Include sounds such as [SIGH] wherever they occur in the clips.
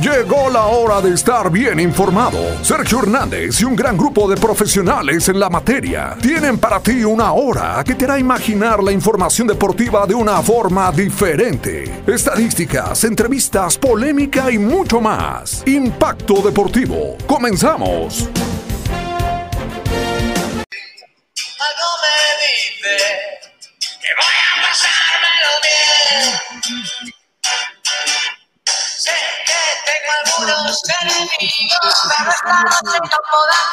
Llegó la hora de estar bien informado. Sergio Hernández y un gran grupo de profesionales en la materia tienen para ti una hora que te hará imaginar la información deportiva de una forma diferente. Estadísticas, entrevistas, polémica y mucho más. Impacto Deportivo. Comenzamos. Me dice que voy a pasármelo bien. Enemigos, no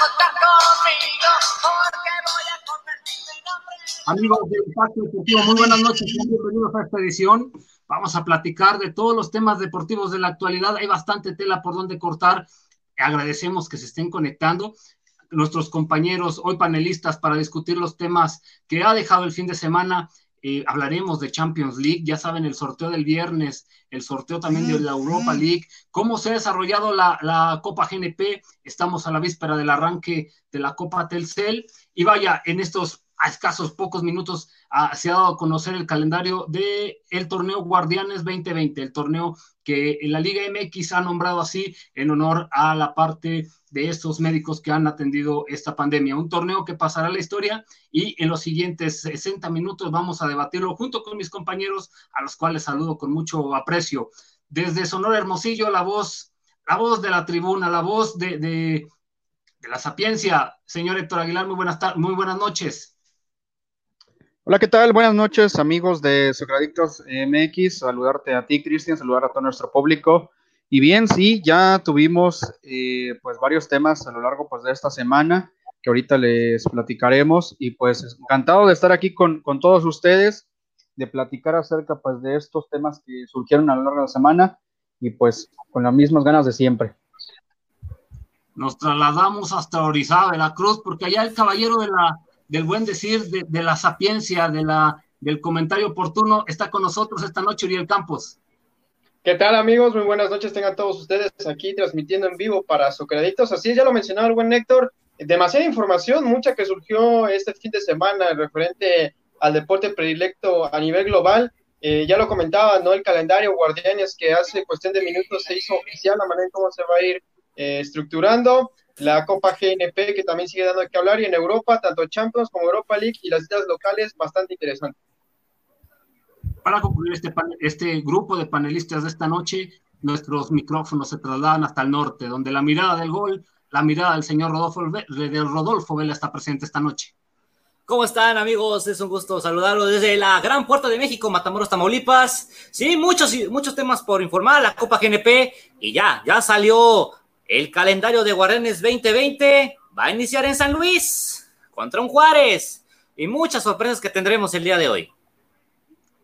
contar conmigo porque voy a convertirme en hombre. Amigos de Impacto Deportivo, muy buenas noches, bienvenidos a esta edición. Vamos a platicar de todos los temas deportivos de la actualidad. Hay bastante tela por donde cortar. Agradecemos que se estén conectando nuestros compañeros hoy panelistas para discutir los temas que ha dejado el fin de semana. Eh, hablaremos de Champions League, ya saben, el sorteo del viernes, el sorteo también de la Europa League, cómo se ha desarrollado la, la Copa GNP, estamos a la víspera del arranque de la Copa Telcel. Y vaya, en estos escasos pocos minutos se ha dado a conocer el calendario de el torneo Guardianes 2020, el torneo que la Liga MX ha nombrado así en honor a la parte de estos médicos que han atendido esta pandemia. Un torneo que pasará a la historia y en los siguientes 60 minutos vamos a debatirlo junto con mis compañeros, a los cuales saludo con mucho aprecio. Desde Sonora Hermosillo, la voz, la voz de la tribuna, la voz de, la sapiencia, señor Héctor Aguilar, muy buenas, muy buenas noches. Hola, ¿qué tal? Buenas noches, amigos de Socradictos MX. Saludarte a ti, Cristian, saludar a todo nuestro público. Y bien, sí, ya tuvimos eh, pues varios temas a lo largo pues, de esta semana que ahorita les platicaremos. Y pues encantado de estar aquí con, con todos ustedes, de platicar acerca pues de estos temas que surgieron a lo largo de la semana y pues con las mismas ganas de siempre. Nos trasladamos hasta Orizaba, Veracruz, porque allá el caballero de la, del buen decir, de, de la sapiencia, de la, del comentario oportuno, está con nosotros esta noche, Uriel Campos. ¿Qué tal amigos? Muy buenas noches tengan todos ustedes aquí transmitiendo en vivo para Socreditos. Así es, ya lo mencionaba el buen Héctor, demasiada información, mucha que surgió este fin de semana referente al deporte predilecto a nivel global. Eh, ya lo comentaba, ¿no? El calendario Guardianes que hace cuestión de minutos se hizo oficial, la manera en cómo se va a ir eh, estructurando. La Copa GNP que también sigue dando que hablar y en Europa, tanto Champions como Europa League y las ligas locales, bastante interesante. Para concluir este, este grupo de panelistas de esta noche, nuestros micrófonos se trasladan hasta el norte, donde la mirada del gol, la mirada del señor Rodolfo, del Rodolfo Vela está presente esta noche. ¿Cómo están amigos? Es un gusto saludarlos desde la Gran Puerta de México, Matamoros, Tamaulipas. Sí, muchos, muchos temas por informar, la Copa GNP y ya, ya salió el calendario de Guardianes 2020. Va a iniciar en San Luis contra un Juárez y muchas sorpresas que tendremos el día de hoy.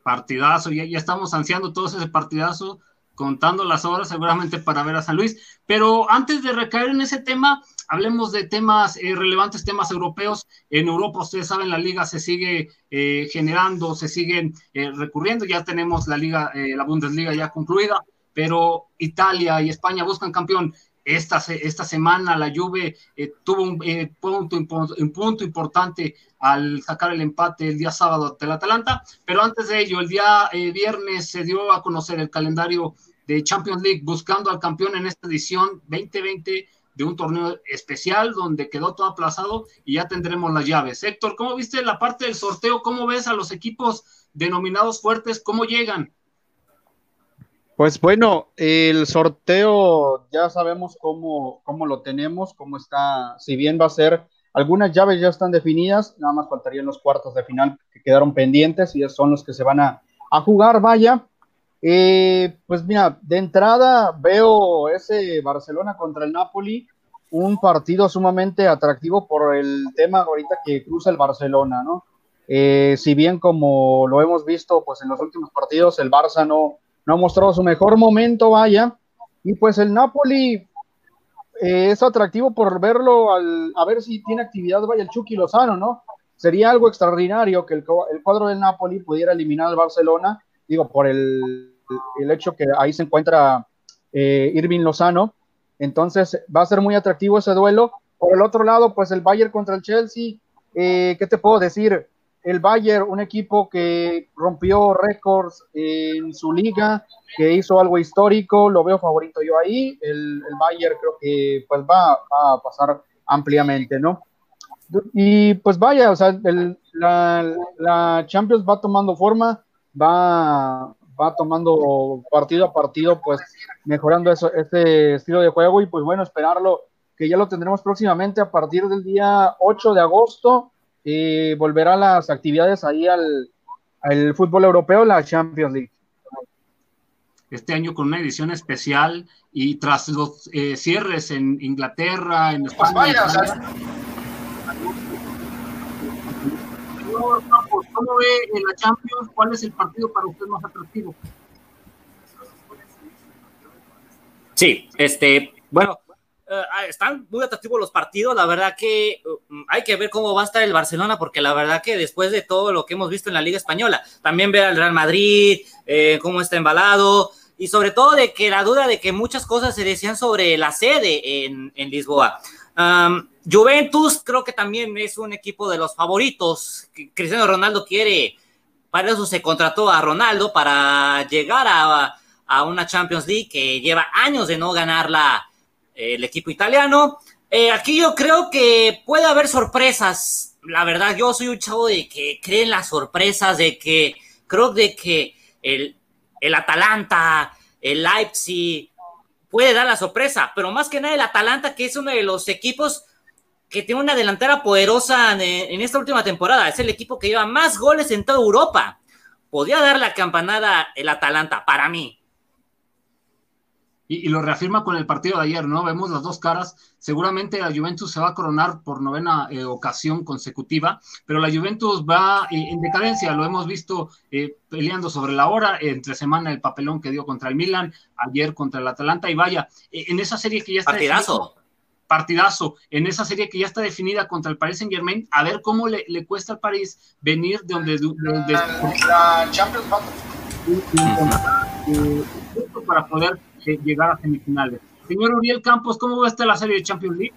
Partidazo, ya, ya estamos ansiando todo ese partidazo, contando las horas seguramente para ver a San Luis. Pero antes de recaer en ese tema, hablemos de temas eh, relevantes, temas europeos. En Europa, ustedes saben, la liga se sigue eh, generando, se siguen eh, recurriendo. Ya tenemos la liga, la Bundesliga ya concluida, pero Italia y España buscan campeón. Esta, esta semana la Juve eh, tuvo un eh, punto, un punto importante al sacar el empate el día sábado del Atalanta, pero antes de ello, el día eh, viernes se dio a conocer el calendario de Champions League buscando al campeón en esta edición 2020 de un torneo especial donde quedó todo aplazado y ya tendremos las llaves. Héctor, ¿cómo viste la parte del sorteo? ¿Cómo ves a los equipos denominados fuertes? ¿Cómo llegan? Pues bueno, el sorteo ya sabemos cómo, cómo lo tenemos, cómo está, si bien va a ser, algunas llaves ya están definidas, nada más faltarían los cuartos de final que quedaron pendientes y son los que se van a, a jugar, vaya. Eh, pues mira, de entrada veo ese Barcelona contra el Napoli, un partido sumamente atractivo por el tema ahorita que cruza el Barcelona, ¿no? Eh, si bien como lo hemos visto pues en los últimos partidos, el Barça no, no ha mostrado su mejor momento, vaya, y pues el Napoli eh, es atractivo por verlo, al, a ver si tiene actividad, vaya, el Chucky Lozano, ¿no? Sería algo extraordinario que el, el cuadro del Napoli pudiera eliminar al Barcelona, digo, por el, el hecho que ahí se encuentra eh, Irving Lozano, entonces va a ser muy atractivo ese duelo. Por el otro lado, pues el Bayern contra el Chelsea, eh, ¿qué te puedo decir? El Bayern, un equipo que rompió récords en su liga, que hizo algo histórico, lo veo favorito yo ahí. El, el Bayern creo que pues va, a pasar ampliamente, ¿no? Y pues vaya, o sea, el, la, la, Champions va tomando forma, va, va tomando partido a partido, pues mejorando eso, este estilo de juego y pues bueno, esperarlo, que ya lo tendremos próximamente a partir del día 8 de agosto y volverá las actividades ahí al, al fútbol europeo, la Champions League este año con una edición especial y tras los eh, cierres en Inglaterra, en España. Pues vaya, o sea, ¿Cómo ve en la Champions? ¿Cuál es el partido para usted más atractivo? Sí, este, bueno, uh, están muy atractivos los partidos. La verdad que uh, hay que ver cómo va a estar el Barcelona, porque la verdad que después de todo lo que hemos visto en la Liga Española, también ver al Real Madrid, eh, cómo está embalado y sobre todo de que la duda de que muchas cosas se decían sobre la sede en, en Lisboa. Juventus creo que también es un equipo de los favoritos. Cristiano Ronaldo quiere, para eso se contrató a Ronaldo, para llegar a, a una Champions League que lleva años de no ganarla el equipo italiano. Eh, aquí yo creo que puede haber sorpresas. La verdad, yo soy un chavo de que cree en las sorpresas, de que creo de que el, el Atalanta, el Leipzig, puede dar la sorpresa, pero más que nada el Atalanta, que es uno de los equipos que tiene una delantera poderosa en, esta última temporada, es el equipo que lleva más goles en toda Europa. Podría dar la campanada el Atalanta, para mí y, lo reafirma con el partido de ayer, ¿no? Vemos las dos caras. Seguramente la Juventus se va a coronar por novena eh, ocasión consecutiva, pero la Juventus va eh, en decadencia. Lo hemos visto eh, peleando sobre la hora, entre semana el papelón que dio contra el Milan, ayer contra el Atalanta, y vaya, en esa serie que ya está. Partidazo. partidazo, en esa serie que ya está definida contra el Paris Saint Germain, a ver cómo le, le cuesta al París venir de donde. De, la Champions para poder llegar a semifinales. Señor Uriel Campos, ¿cómo va a estar la serie de Champions League?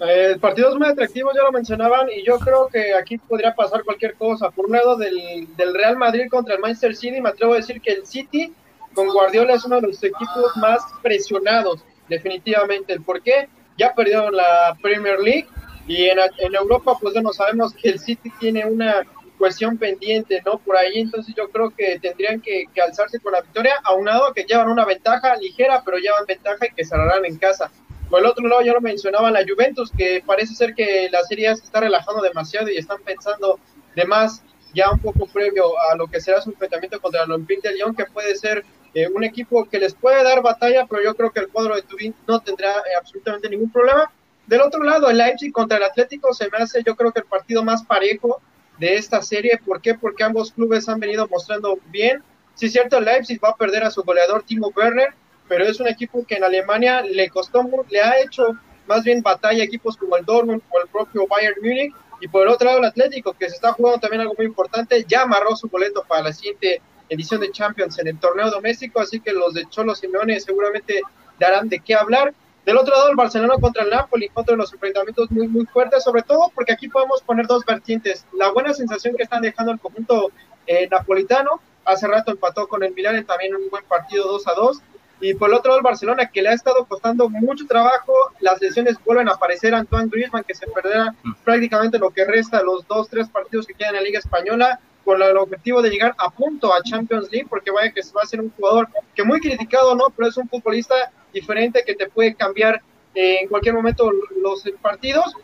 Eh, el partido es muy atractivo, ya lo mencionaban, y yo creo que aquí podría pasar cualquier cosa. Por un lado, del, Real Madrid contra el Manchester City, me atrevo a decir que el City con Guardiola es uno de los equipos más presionados, definitivamente. ¿El por qué? Ya perdió la Premier League y en, en Europa, pues ya no sabemos que el City tiene una cuestión pendiente, ¿no? Por ahí, entonces yo creo que tendrían que, alzarse con la victoria, aunado que llevan una ventaja ligera, pero llevan ventaja y que cerrarán en casa. Por el otro lado, ya lo mencionaba la Juventus, que parece ser que la serie se está relajando demasiado y están pensando de más ya un poco previo a lo que será su enfrentamiento contra el Olympique de Lyon, que puede ser eh, un equipo que les puede dar batalla, pero yo creo que el cuadro de Turín no tendrá eh, absolutamente ningún problema. Del otro lado, el Leipzig contra el Atlético se me hace, yo creo que el partido más parejo de esta serie. ¿Por qué? Porque ambos clubes han venido mostrando bien. Sí, es cierto, Leipzig va a perder a su goleador Timo Werner, pero es un equipo que en Alemania le costó, le ha hecho más bien batalla a equipos como el Dortmund o el propio Bayern Múnich. Y por el otro lado, el Atlético, que se está jugando también algo muy importante, ya amarró su boleto para la siguiente edición de Champions en el torneo doméstico, así que los de Cholo Simeone seguramente darán de qué hablar. Del otro lado, el Barcelona contra el Napoli, contra los enfrentamientos muy, muy fuertes, sobre todo porque aquí podemos poner dos vertientes. La buena sensación que están dejando el conjunto eh, napolitano, hace rato empató con el Milan, también un buen partido 2 a 2. Y por el otro lado, el Barcelona, que le ha estado costando mucho trabajo, las lesiones vuelven a aparecer. Antoine Griezmann, que se perderá mm. prácticamente lo que resta, los dos, tres partidos que quedan en la Liga Española con el objetivo de llegar a punto a Champions League, porque vaya que va a ser un jugador que muy criticado, ¿no? Pero es un futbolista diferente que te puede cambiar eh, en cualquier momento los partidos.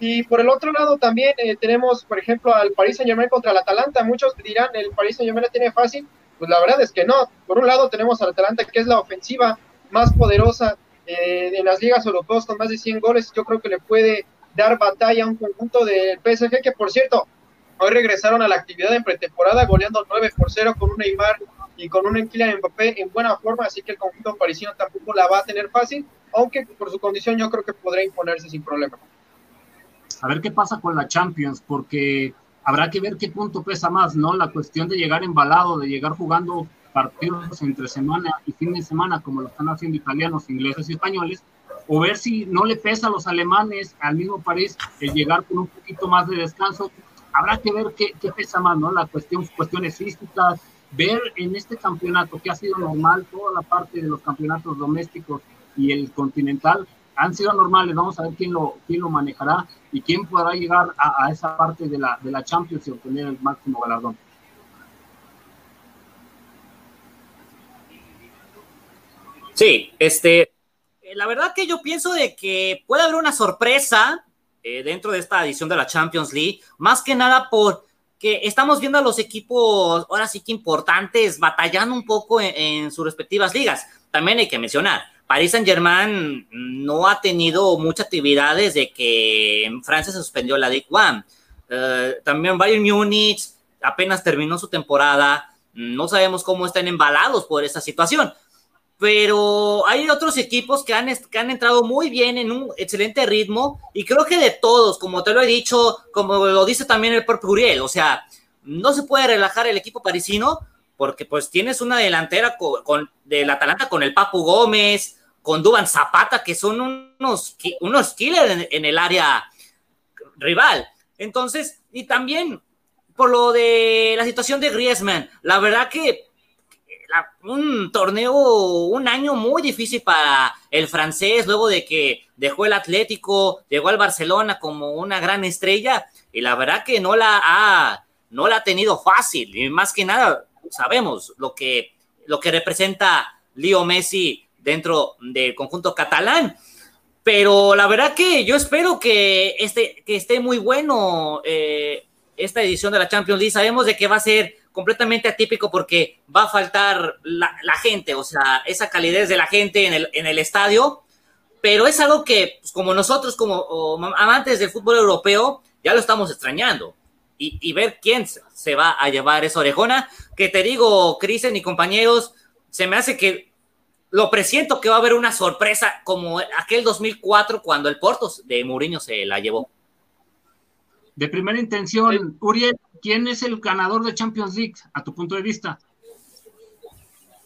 Y por el otro lado también eh, tenemos, por ejemplo, al Paris Saint Germain contra el Atalanta. Muchos dirán, el Paris Saint Germain la tiene fácil. Pues la verdad es que no. Por un lado tenemos al Atalanta, que es la ofensiva más poderosa eh, en las ligas europeas con más de 100 goles. Yo creo que le puede dar batalla a un conjunto del PSG, que por cierto, Hoy regresaron a la actividad en pretemporada goleando 9 por 0 con un Neymar y con un Kylian Mbappé en buena forma, así que el conjunto parisino tampoco la va a tener fácil, aunque por su condición yo creo que podrá imponerse sin problema. A ver qué pasa con la Champions, porque habrá que ver qué punto pesa más, ¿no? La cuestión de llegar embalado, de llegar jugando partidos entre semana y fin de semana, como lo están haciendo italianos, ingleses y españoles, o ver si no le pesa a los alemanes, al mismo París, el llegar con un poquito más de descanso, habrá que ver qué, qué pesa más, ¿no? La cuestión, cuestiones físicas, ver en este campeonato que ha sido normal, toda la parte de los campeonatos domésticos y el continental han sido normales, vamos a ver quién lo, quién lo manejará y quién podrá llegar a, a esa parte de la, de la Champions y obtener el máximo galardón. Sí, este, la verdad que yo pienso de que puede haber una sorpresa eh, dentro de esta edición de la Champions League, más que nada por que estamos viendo a los equipos ahora sí que importantes batallando un poco en, sus respectivas ligas. También hay que mencionar, Paris Saint Germain no ha tenido mucha actividad desde que en Francia se suspendió la Ligue 1. Uh, también Bayern Múnich apenas terminó su temporada. No sabemos cómo están embalados por esta situación pero hay otros equipos que han, que han entrado muy bien en un excelente ritmo y creo que de todos, como te lo he dicho, como lo dice también el propio Uriel, o sea, no se puede relajar el equipo parisino porque pues tienes una delantera con, del Atalanta con el Papu Gómez, con Duban Zapata, que son unos, unos killers en, en el área rival. Entonces, y también por lo de la situación de Griezmann, la verdad que un torneo, un año muy difícil para el francés, luego de que dejó el Atlético, llegó al Barcelona como una gran estrella, y la verdad que no la ha, no la ha tenido fácil, y más que nada sabemos lo que, lo que representa Leo Messi dentro del conjunto catalán. Pero la verdad que yo espero que, este, que esté muy bueno eh, esta edición de la Champions League. Sabemos de que va a ser completamente atípico porque va a faltar la, gente, o sea, esa calidez de la gente en el, en el estadio, pero es algo que, pues, como nosotros, como amantes del fútbol europeo, ya lo estamos extrañando. Y, y, ver quién se va a llevar esa orejona, que te digo, Cristian y compañeros, se me hace que lo presiento que va a haber una sorpresa como aquel 2004 cuando el Porto de Mourinho se la llevó. De primera intención, Uriel, ¿quién es el ganador de Champions League a tu punto de vista?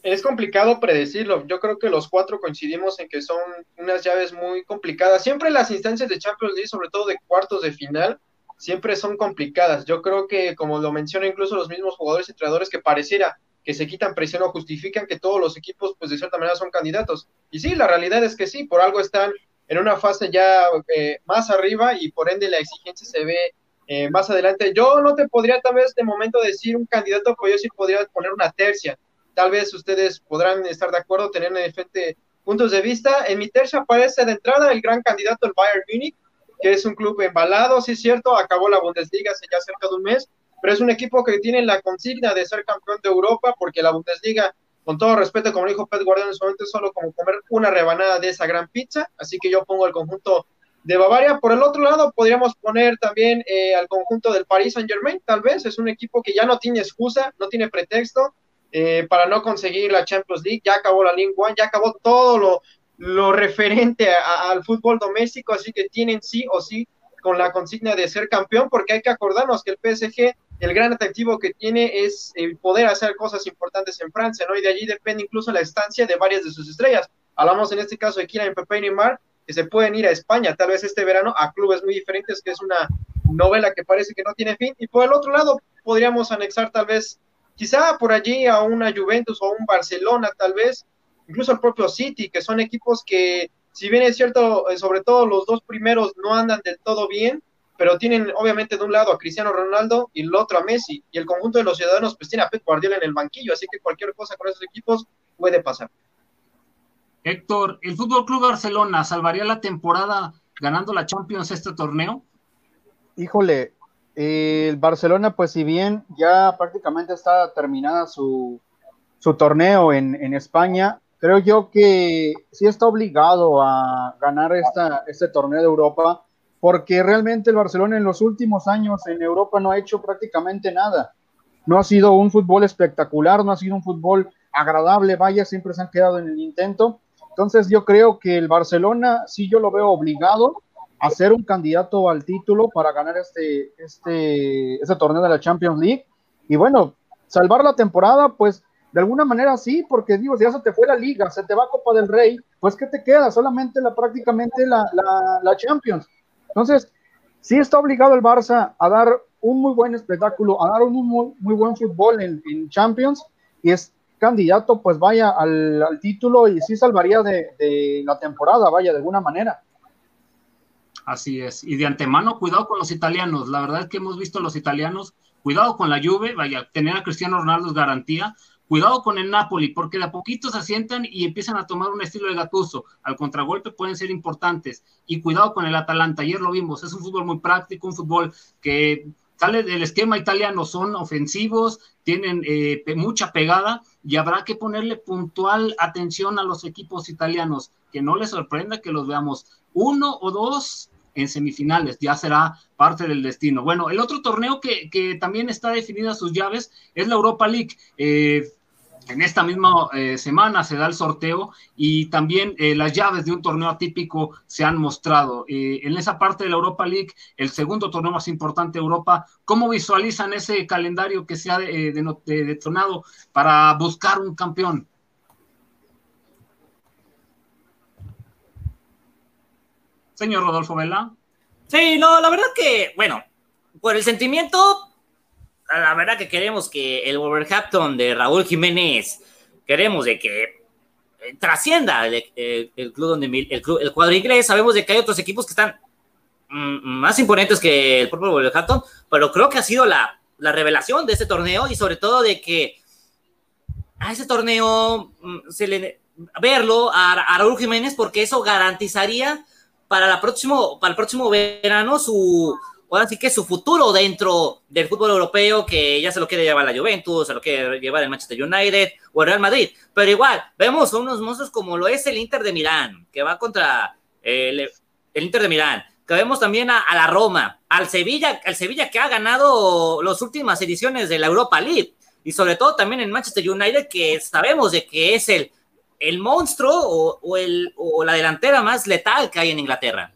Es complicado predecirlo. Yo creo que los cuatro coincidimos en que son unas llaves muy complicadas. Siempre las instancias de Champions League, sobre todo de cuartos de final, siempre son complicadas. Yo creo que, como lo mencionan incluso los mismos jugadores y entrenadores, que pareciera que se quitan presión o justifican que todos los equipos, pues de cierta manera, son candidatos. Y sí, la realidad es que sí, por algo están en una fase ya eh, más arriba y por ende la exigencia se ve eh, más adelante. Yo no te podría tal vez de momento decir un candidato, pues yo sí podría poner una tercia. Tal vez ustedes podrán estar de acuerdo, tener diferentes puntos de vista. En mi tercia aparece de entrada el gran candidato, el Bayern Munich, que es un club embalado, sí es cierto, acabó la Bundesliga hace ya cerca de un mes, pero es un equipo que tiene la consigna de ser campeón de Europa, porque la Bundesliga con todo respeto, como dijo Pep Guardiola en su momento, es solo como comer una rebanada de esa gran pizza, así que yo pongo el conjunto de Bavaria. Por el otro lado, podríamos poner también eh, al conjunto del Paris Saint Germain, tal vez, es un equipo que ya no tiene excusa, no tiene pretexto eh, para no conseguir la Champions League, ya acabó la Ligue 1, ya acabó todo lo, referente al fútbol doméstico, así que tienen sí o sí con la consigna de ser campeón, porque hay que acordarnos que el PSG el gran atractivo que tiene es el poder hacer cosas importantes en Francia, ¿no? Y de allí depende incluso la estancia de varias de sus estrellas. Hablamos en este caso de Kylian Mbappé y Neymar, que se pueden ir a España, tal vez este verano, a clubes muy diferentes, que es una novela que parece que no tiene fin. Y por el otro lado, podríamos anexar tal vez, quizá por allí a una Juventus o un Barcelona, tal vez, incluso al propio City, que son equipos que, si bien es cierto, eh, sobre todo los dos primeros no andan del todo bien, pero tienen obviamente de un lado a Cristiano Ronaldo y el otro a Messi, y el conjunto de los ciudadanos pues tiene a Pep Guardiola en el banquillo, así que cualquier cosa con esos equipos puede pasar. Héctor, ¿el Fútbol Club Barcelona salvaría la temporada ganando la Champions este torneo? Híjole, el Barcelona, pues si bien ya prácticamente está terminada su, su torneo en, en, España, creo yo que sí está obligado a ganar esta, este torneo de Europa porque realmente el Barcelona en los últimos años en Europa no ha hecho prácticamente nada. No ha sido un fútbol espectacular, no ha sido un fútbol agradable, vaya, siempre se han quedado en el intento. Entonces yo creo que el Barcelona sí yo lo veo obligado a ser un candidato al título para ganar este, este, este torneo de la Champions League. Y bueno, salvar la temporada, pues de alguna manera sí, porque digo, ya se te fue la liga, se te va Copa del Rey, pues ¿qué te queda? Solamente la, prácticamente la, la Champions. Entonces, sí está obligado el Barça a dar un muy buen espectáculo, a dar un muy, muy buen fútbol en, Champions y es candidato, pues vaya al, título y sí salvaría de, la temporada, vaya, de alguna manera. Así es, y de antemano, cuidado con los italianos, la verdad es que hemos visto los italianos, cuidado con la Juve, vaya, tener a Cristiano Ronaldo garantía, Cuidado con el Napoli, porque de a poquito se asientan y empiezan a tomar un estilo de Gatuso. Al contragolpe pueden ser importantes. Y cuidado con el Atalanta, ayer lo vimos, es un fútbol muy práctico, un fútbol que sale del esquema italiano, son ofensivos, tienen eh, mucha pegada y habrá que ponerle puntual atención a los equipos italianos, que no les sorprenda que los veamos uno o dos en semifinales, ya será parte del destino. Bueno, el otro torneo que, también está definida sus llaves es la Europa League. Eh, en esta misma eh, semana se da el sorteo y también eh, las llaves de un torneo atípico se han mostrado. Eh, en esa parte de la Europa League, el segundo torneo más importante de Europa, ¿cómo visualizan ese calendario que se ha detonado para buscar un campeón? Señor Rodolfo Vela. Sí, no, la verdad que, bueno, por el sentimiento, la verdad que queremos que el Wolverhampton de Raúl Jiménez, queremos de que eh, trascienda el, el, club donde el, club, el cuadro inglés. Sabemos de que hay otros equipos que están mm, más imponentes que el propio Wolverhampton, pero creo que ha sido la, la revelación de este torneo y sobre todo de que a ese torneo mm, se le verlo a, a Raúl Jiménez porque eso garantizaría para, la próximo, para el próximo verano su, ahora sí que su futuro dentro del fútbol europeo, que ya se lo quiere llevar la Juventus, se lo quiere llevar el Manchester United o el Real Madrid. Pero igual, vemos unos monstruos como lo es el Inter de Milán, que va contra el, el Inter de Milán. Que vemos también a, la Roma, al Sevilla, al Sevilla que ha ganado las últimas ediciones de la Europa League. Y sobre todo también en Manchester United, que sabemos de que es el, el monstruo o, el, o la delantera más letal que hay en Inglaterra.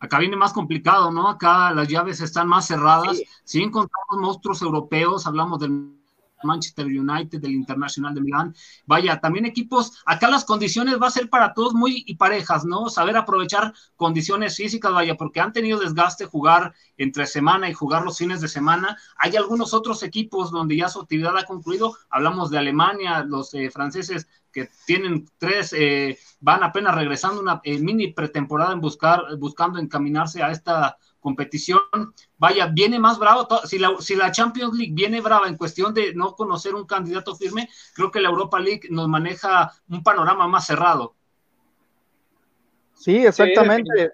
Acá viene más complicado, ¿no? Acá las llaves están más cerradas. Sí. Si encontramos monstruos europeos, hablamos del Manchester United, del Internacional de Milán. Vaya, también equipos, acá las condiciones va a ser para todos muy y parejas, ¿no? Saber aprovechar condiciones físicas, vaya, porque han tenido desgaste jugar entre semana y jugar los fines de semana. Hay algunos otros equipos donde ya su actividad ha concluido. Hablamos de Alemania, los eh, franceses que tienen tres, eh, van apenas regresando una eh, mini pretemporada en buscar, buscando encaminarse a esta competición. Vaya, viene más bravo. Si la, si la Champions League viene brava en cuestión de no conocer un candidato firme, creo que la Europa League nos maneja un panorama más cerrado. Sí, exactamente. Sí,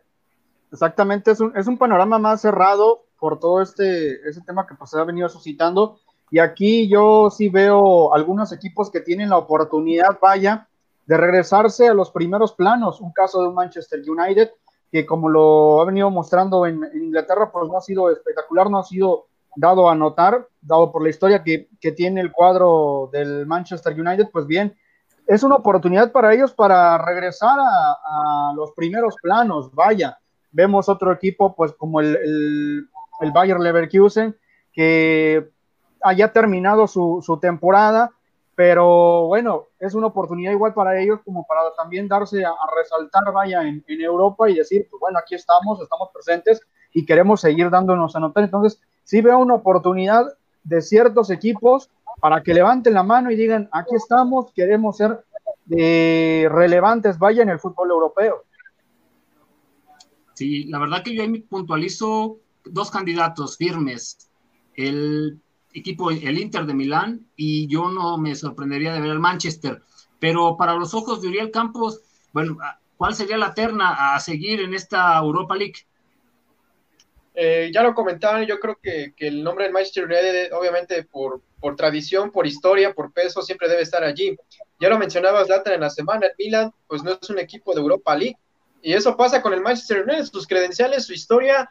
exactamente, es un, es un panorama más cerrado por todo este, este tema que pues, se ha venido suscitando. Y aquí yo sí veo algunos equipos que tienen la oportunidad, vaya, de regresarse a los primeros planos. Un caso de un Manchester United, que como lo ha venido mostrando en, en, Inglaterra, pues no ha sido espectacular, no ha sido dado a notar, dado por la historia que, que, tiene el cuadro del Manchester United, pues bien, es una oportunidad para ellos para regresar a, a los primeros planos, vaya. Vemos otro equipo, pues como el, el, el Bayer Leverkusen, que haya terminado su, su temporada, pero bueno, es una oportunidad igual para ellos como para también darse a, resaltar, vaya, en, en, Europa y decir, pues bueno, aquí estamos, estamos presentes y queremos seguir dándonos a notar. Entonces, sí veo una oportunidad de ciertos equipos para que levanten la mano y digan, aquí estamos, queremos ser eh, relevantes, vaya, en el fútbol europeo. Sí, la verdad que yo ahí puntualizo dos candidatos firmes. El equipo, el Inter de Milán, y yo no me sorprendería de ver al Manchester. Pero para los ojos de Uriel Campos, bueno, ¿cuál sería la terna a seguir en esta Europa League? Eh, ya lo comentaban, yo creo que, que, el nombre del Manchester United, obviamente por, por tradición, por historia, por peso, siempre debe estar allí. Ya lo mencionaba Zlatan en la semana, el Milan, pues no es un equipo de Europa League, y eso pasa con el Manchester United, sus credenciales, su historia,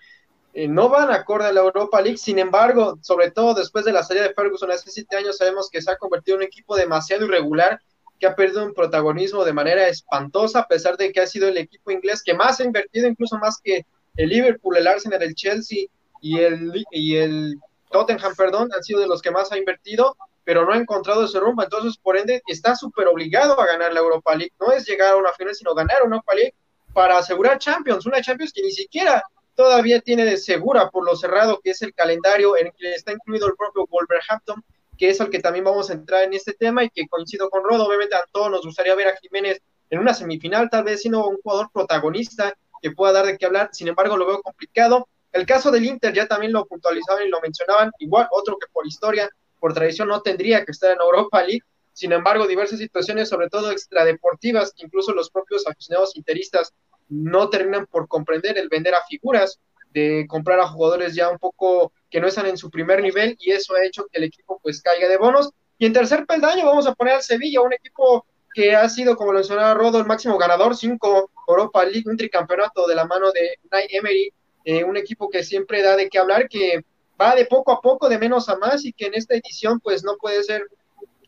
eh, no van acorde a la Europa League, sin embargo, sobre todo después de la salida de Ferguson hace siete años, sabemos que se ha convertido en un equipo demasiado irregular, que ha perdido un protagonismo de manera espantosa, a pesar de que ha sido el equipo inglés que más ha invertido, incluso más que el Liverpool, el Arsenal, el Chelsea y el, y el Tottenham, perdón, han sido de los que más ha invertido, pero no ha encontrado ese rumbo, entonces por ende está súper obligado a ganar la Europa League, no es llegar a una final, sino ganar una Europa League para asegurar Champions, una Champions que ni siquiera todavía tiene de segura por lo cerrado que es el calendario en el que está incluido el propio Wolverhampton, que es el que también vamos a entrar en este tema y que coincido con Rodo, obviamente a todos nos gustaría ver a Jiménez en una semifinal, tal vez siendo un jugador protagonista que pueda dar de qué hablar, sin embargo lo veo complicado. El caso del Inter ya también lo puntualizaban y lo mencionaban, igual otro que por historia, por tradición no tendría que estar en Europa League, sin embargo diversas situaciones, sobre todo extradeportivas, que incluso los propios aficionados interistas no terminan por comprender el vender a figuras, de comprar a jugadores ya un poco que no están en su primer nivel y eso ha hecho que el equipo pues caiga de bonos. Y en tercer peldaño vamos a poner al Sevilla, un equipo que ha sido, como lo mencionaba Rodo, el máximo ganador, cinco Europa League, un tricampeonato de la mano de Night Emery, eh, un equipo que siempre da de qué hablar, que va de poco a poco, de menos a más, y que en esta edición pues no puede ser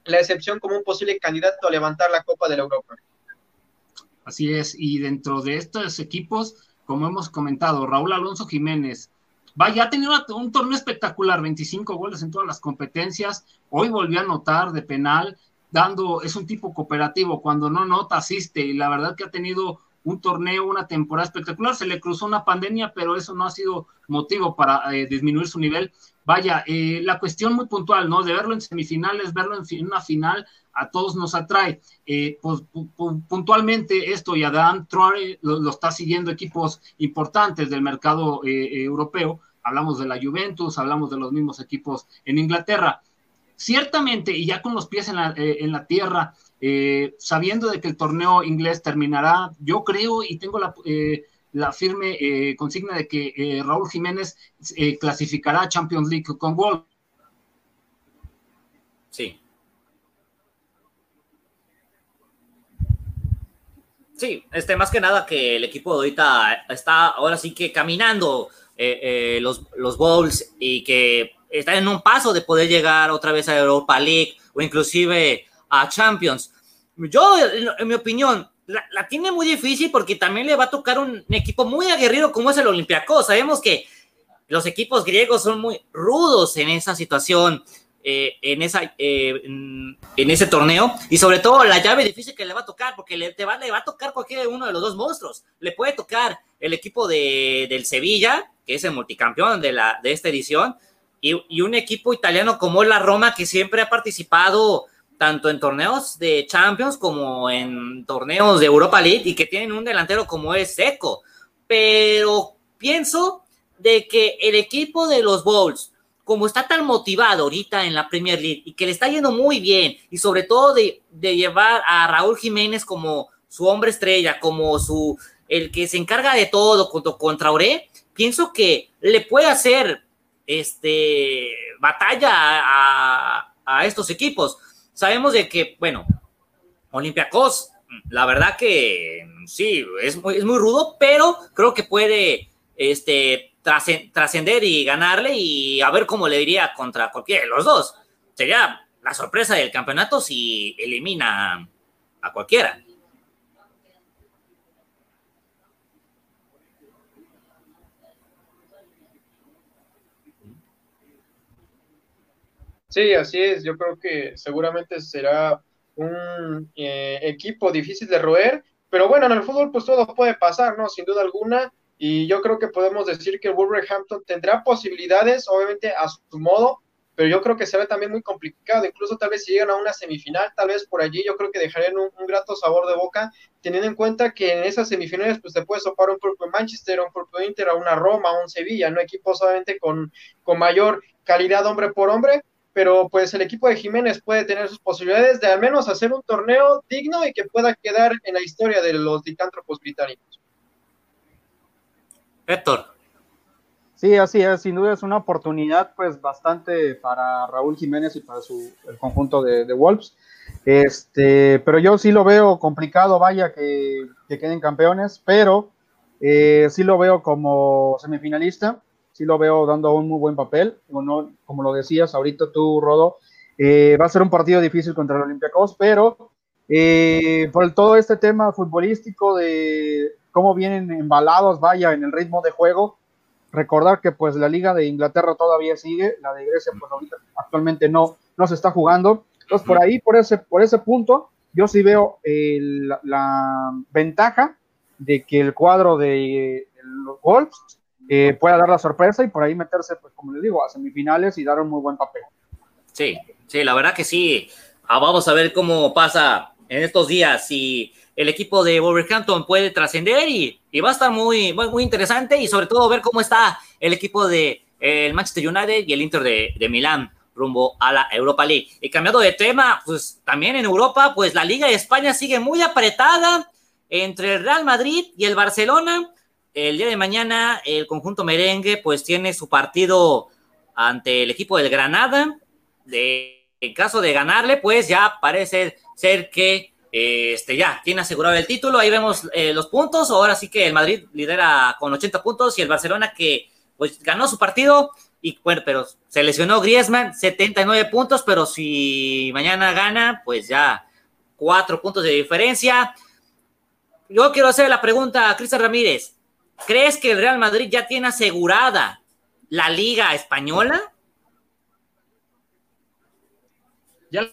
la excepción como un posible candidato a levantar la Copa de la Europa. Así es, y dentro de estos equipos, como hemos comentado, Raúl Alonso Jiménez, vaya, ha tenido un torneo espectacular, 25 goles en todas las competencias, hoy volvió a anotar de penal, dando, es un tipo cooperativo, cuando no nota, asiste, y la verdad que ha tenido un torneo, una temporada espectacular, se le cruzó una pandemia, pero eso no ha sido motivo para eh, disminuir su nivel. Vaya, eh, la cuestión muy puntual, ¿no? De verlo en semifinales, verlo en, una final, a todos nos atrae. Eh, pues, puntualmente esto, y Adam Troy lo, lo, está siguiendo equipos importantes del mercado europeo, hablamos de la Juventus, hablamos de los mismos equipos en Inglaterra ciertamente, y ya con los pies en la, en la tierra, eh, sabiendo de que el torneo inglés terminará, yo creo y tengo la, eh, firme consigna de que Raúl Jiménez clasificará a Champions League con gol. Sí. Sí, este, más que nada que el equipo ahorita está ahora sí que caminando los, los y que está en un paso de poder llegar otra vez a Europa League o inclusive a Champions. Yo, en mi opinión, la, tiene muy difícil porque también le va a tocar un, equipo muy aguerrido como es el Olympiacos. Sabemos que los equipos griegos son muy rudos en esa situación, eh, en, esa, eh, en, ese torneo, y sobre todo la llave difícil que le va a tocar, porque le, va, le va a tocar cualquier uno de los dos monstruos. Le puede tocar el equipo de, del Sevilla, que es el multicampeón de, la, de esta edición, y, un equipo italiano como la Roma que siempre ha participado tanto en torneos de Champions como en torneos de Europa League y que tienen un delantero como es Seco. Pero pienso de que el equipo de los Bulls, como está tan motivado ahorita en la Premier League y que le está yendo muy bien y sobre todo de, llevar a Raúl Jiménez como su hombre estrella, como su el que se encarga de todo contra Ore, pienso que le puede hacer este, batalla a, estos equipos. Sabemos de que, bueno, Olympiacos, la verdad que sí, es muy, es muy rudo, pero creo que puede este, trascender y ganarle y a ver cómo le diría contra cualquiera de los dos. Sería la sorpresa del campeonato si elimina a cualquiera. Sí, así es. Yo creo que seguramente será un eh, equipo difícil de roer, pero bueno, en el fútbol pues todo puede pasar, ¿no? Sin duda alguna. Y yo creo que podemos decir que Wolverhampton tendrá posibilidades, obviamente a su modo, pero yo creo que será también muy complicado. Incluso tal vez si llegan a una semifinal, tal vez por allí yo creo que dejarían un, grato sabor de boca, teniendo en cuenta que en esas semifinales pues te puedes topar un propio Manchester, un propio Inter, a una Roma, un Sevilla, no equipos obviamente con, con mayor calidad hombre por hombre, pero pues el equipo de Jiménez puede tener sus posibilidades de al menos hacer un torneo digno y que pueda quedar en la historia de los licántropos británicos. Héctor. Sí, así es, sin duda es una oportunidad pues bastante para Raúl Jiménez y para su, el conjunto de, Wolves. Este, pero yo sí lo veo complicado, vaya, que, queden campeones, pero eh, sí lo veo como semifinalista sí lo veo dando un muy buen papel. Como, lo decías ahorita tú, Rodo, eh, va a ser un partido difícil contra el Olympiacos, pero eh, por todo este tema futbolístico de cómo vienen embalados, vaya, en el ritmo de juego, recordar que pues la Liga de Inglaterra todavía sigue, la de Grecia pues ahorita actualmente no, no se está jugando. Entonces por ahí, por ese, por ese punto, yo sí veo eh, la, ventaja de que el cuadro de los Wolves eh, pueda dar la sorpresa y por ahí meterse, pues como les digo, a semifinales y dar un muy buen papel. Sí, sí, la verdad que sí. Ah, vamos a ver cómo pasa en estos días si el equipo de Wolverhampton puede trascender y, y, va a estar muy, muy, muy, interesante y sobre todo ver cómo está el equipo de el Manchester United y el Inter de, de Milán rumbo a la Europa League. Y cambiando de tema, pues también en Europa, pues la Liga de España sigue muy apretada entre el Real Madrid y el Barcelona. El día de mañana el conjunto merengue pues tiene su partido ante el equipo del Granada. En caso de ganarle, pues ya parece ser que este, ya tiene asegurado el título. Ahí vemos eh, los puntos. Ahora sí que el Madrid lidera con 80 puntos y el Barcelona que pues ganó su partido y bueno, pero se lesionó Griezmann, 79 puntos, pero si mañana gana, pues ya cuatro puntos de diferencia. Yo quiero hacer la pregunta a Cristian Ramírez. ¿Crees que el Real Madrid ya tiene asegurada la Liga Española? Ya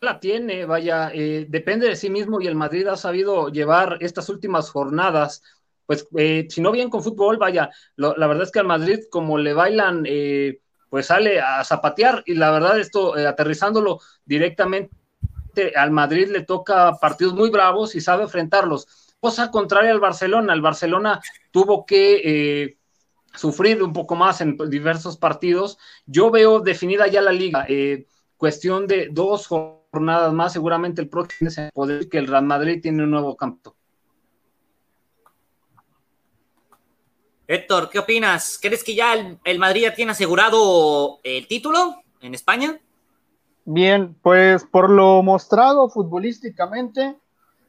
la tiene, vaya, eh, depende de sí mismo y el Madrid ha sabido llevar estas últimas jornadas pues eh, si no bien con fútbol, vaya, lo, la verdad es que al Madrid como le bailan, eh, pues sale a zapatear y la verdad esto, eh, aterrizándolo directamente al Madrid le toca partidos muy bravos y sabe enfrentarlos. Cosa contraria al Barcelona, el Barcelona tuvo que sufrir un poco más en diversos partidos. Yo veo definida ya la liga, cuestión de dos jornadas más, seguramente el próximo se puede que el Real Madrid tiene un nuevo campo. Héctor, ¿qué opinas? ¿Crees que ya el, el, Madrid ya tiene asegurado el título en España? Bien, pues por lo mostrado futbolísticamente,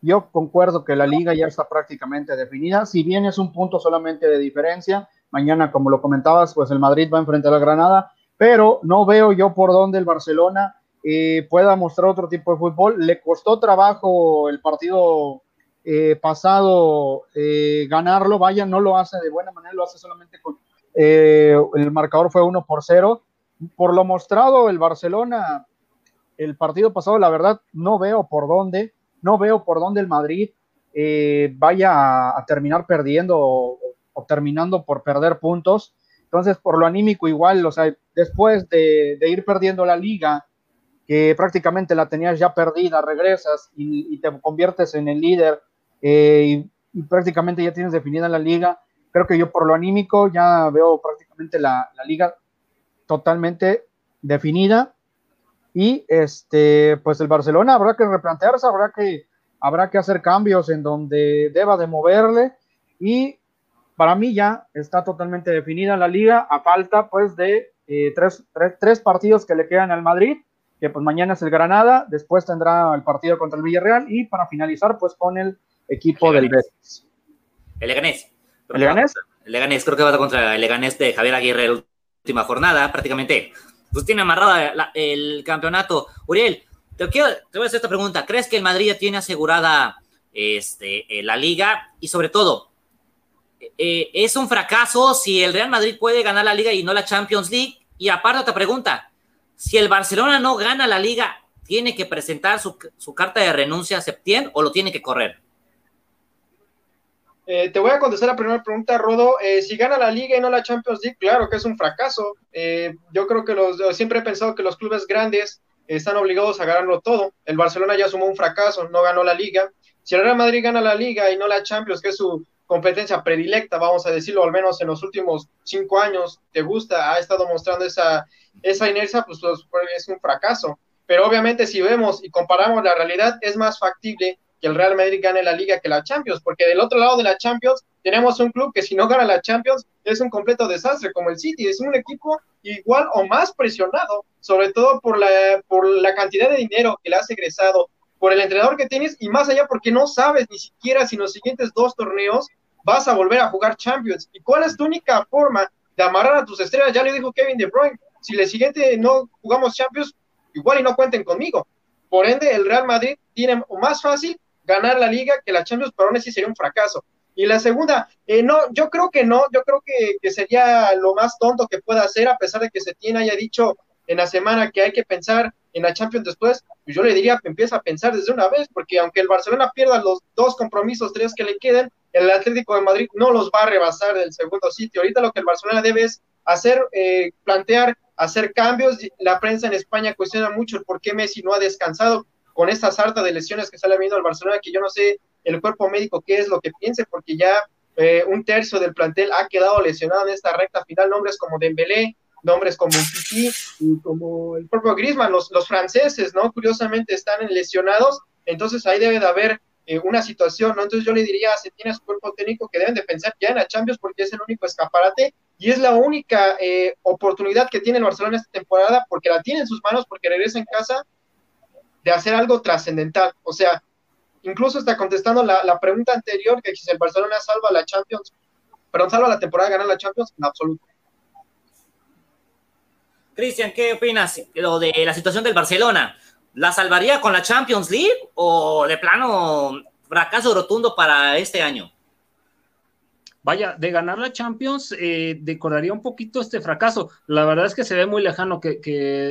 yo concuerdo que la liga ya está prácticamente definida, si bien es un punto solamente de diferencia, mañana como lo comentabas, pues el Madrid va a enfrentar a Granada, pero no veo yo por dónde el Barcelona eh, pueda mostrar otro tipo de fútbol. Le costó trabajo el partido eh, pasado eh, ganarlo, vaya, no lo hace de buena manera, lo hace solamente con eh, el marcador fue 1 por 0. Por lo mostrado, el Barcelona, el partido pasado, la verdad, no veo por dónde, no veo por dónde el Madrid eh, vaya a, terminar perdiendo o, terminando por perder puntos. Entonces, por lo anímico, igual, o sea, después de, ir perdiendo la liga, que prácticamente la tenías ya perdida, regresas y, te conviertes en el líder eh, y, prácticamente ya tienes definida la liga. Creo que yo por lo anímico ya veo prácticamente la liga totalmente definida y este pues el Barcelona habrá que replantearse, habrá que habrá que hacer cambios en donde deba de moverle y para mí ya está totalmente definida la liga a falta pues de eh, tres, tres, tres partidos que le quedan al Madrid que pues mañana es el Granada, después tendrá el partido contra el Villarreal y para finalizar pues con el equipo el del Betis. El Leganés. ¿El Leganés? El Leganés, creo que va contra el Leganés de Javier Aguirre la última jornada, prácticamente. Pues tiene amarrada el campeonato. Uriel, te, quiero, te voy a hacer esta pregunta. ¿Crees que el Madrid ya tiene asegurada este, eh, la liga? Y sobre todo, eh, ¿es un fracaso si el Real Madrid puede ganar la liga y no la Champions League? Y aparte otra pregunta, si el Barcelona no gana la liga, ¿tiene que presentar su, su carta de renuncia a Septién o lo tiene que correr? Eh, te voy a contestar la primera pregunta, Rodo. Eh, si gana la Liga y no la Champions League, claro que es un fracaso. Eh, yo creo que los, siempre he pensado que los clubes grandes están obligados a ganarlo todo. El Barcelona ya sumó un fracaso, no ganó la Liga. Si el Real Madrid gana la Liga y no la Champions, que es su competencia predilecta, vamos a decirlo, al menos en los últimos cinco años, te gusta, ha estado mostrando esa, inercia, pues, pues es un fracaso. Pero obviamente si vemos y comparamos la realidad, es más factible que el Real Madrid gane la liga que la Champions, porque del otro lado de la Champions tenemos un club que si no gana la Champions es un completo desastre, como el City, es un equipo igual o más presionado, sobre todo por la, por la cantidad de dinero que le has egresado, por el entrenador que tienes y más allá porque no sabes ni siquiera si en los siguientes dos torneos vas a volver a jugar Champions. ¿Y cuál es tu única forma de amarrar a tus estrellas? Ya le dijo Kevin De Bruyne, si el siguiente no jugamos Champions, igual y no cuenten conmigo. Por ende, el Real Madrid tiene más fácil ganar la liga que la Champions, pero aún así sería un fracaso. Y la segunda, eh, no, yo creo que no, yo creo que, que, sería lo más tonto que pueda hacer, a pesar de que Setién haya dicho en la semana que hay que pensar en la Champions después, pues yo le diría que empieza a pensar desde una vez, porque aunque el Barcelona pierda los dos compromisos, tres que le queden, el Atlético de Madrid no los va a rebasar del segundo sitio. Ahorita lo que el Barcelona debe es hacer, eh, plantear, hacer cambios. La prensa en España cuestiona mucho el por qué Messi no ha descansado con esta sarta de lesiones que sale viendo al Barcelona, que yo no sé el cuerpo médico qué es lo que piense, porque ya eh, un tercio del plantel ha quedado lesionado en esta recta final, nombres como Dembélé, nombres como Titi y como el propio Griezmann, los, los franceses, ¿no? Curiosamente están lesionados, entonces ahí debe de haber eh, una situación, ¿no? Entonces yo le diría a tiene su cuerpo técnico, que deben de pensar ya en la Champions porque es el único escaparate y es la única eh, oportunidad que tiene el Barcelona esta temporada porque la tiene en sus manos, porque regresa en casa de hacer algo trascendental. O sea, incluso está contestando la, pregunta anterior, que si el Barcelona salva la Champions, perdón, salva la temporada, gana la Champions, en absoluto. Cristian, ¿qué opinas lo de la situación del Barcelona? ¿La salvaría con la Champions League o de plano fracaso rotundo para este año? Vaya, de ganar la Champions, eh, decoraría un poquito este fracaso. La verdad es que se ve muy lejano que,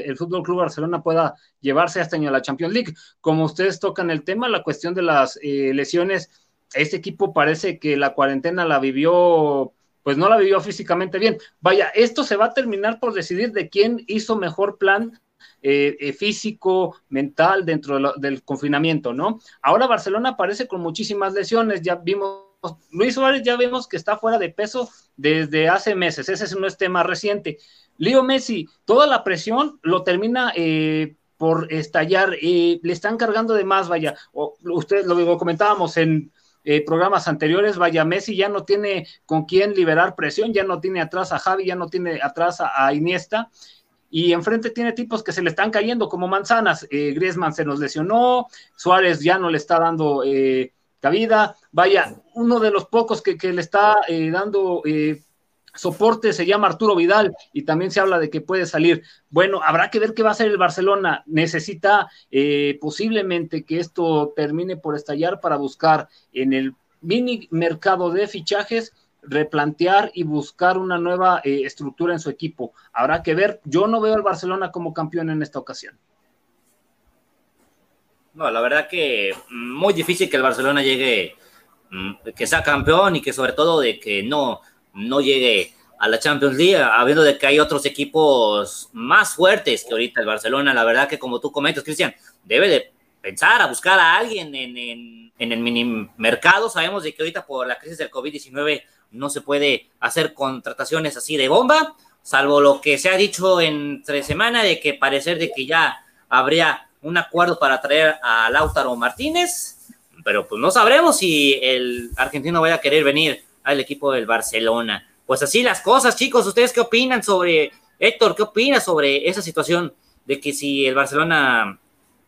el Fútbol Club Barcelona pueda llevarse este año a la Champions League. Como ustedes tocan el tema, la cuestión de las eh, lesiones, este equipo parece que la cuarentena la vivió pues no la vivió físicamente bien. Vaya, esto se va a terminar por decidir de quién hizo mejor plan eh, eh, físico, mental dentro del confinamiento, ¿no? Ahora Barcelona aparece con muchísimas lesiones, ya vimos, Luis Suárez ya vemos que está fuera de peso desde hace meses, ese no es tema reciente. Leo Messi, toda la presión lo termina eh, por estallar, le están cargando de más, vaya, ustedes lo comentábamos en eh, programas anteriores, vaya, Messi ya no tiene con quién liberar presión, ya no tiene atrás a Javi, ya no tiene atrás a, Iniesta, y enfrente tiene tipos que se le están cayendo como manzanas. Eh, Griezmann se nos lesionó, Suárez ya no le está dando eh, cabida, vaya, uno de los pocos que, le está eh, dando soporte se llama Arturo Vidal y también se habla de que puede salir. Bueno, habrá que ver qué va a hacer el Barcelona. Necesita eh, posiblemente que esto termine por estallar para buscar en el mini mercado de fichajes replantear y buscar una nueva eh, estructura en su equipo. Habrá que ver. Yo no veo al Barcelona como campeón en esta ocasión. No, la verdad que muy difícil que el Barcelona llegue, mm, que sea campeón y que sobre todo de que no, no llegue a la Champions League, habiendo de que hay otros equipos más fuertes que ahorita el Barcelona. La verdad que como tú comentas, Cristian, debe de pensar a buscar a alguien en, en, en el mini mercado. Sabemos de que ahorita por la crisis del COVID-19 no se puede hacer contrataciones así de bomba, salvo lo que se ha dicho entre semana de que parecer de que ya habría un acuerdo para traer a Lautaro Martínez, pero pues no sabremos si el argentino vaya a querer venir al equipo del Barcelona. Pues así las cosas, chicos. ¿Ustedes qué opinan sobre, Héctor, qué opinas sobre esa situación de que si el Barcelona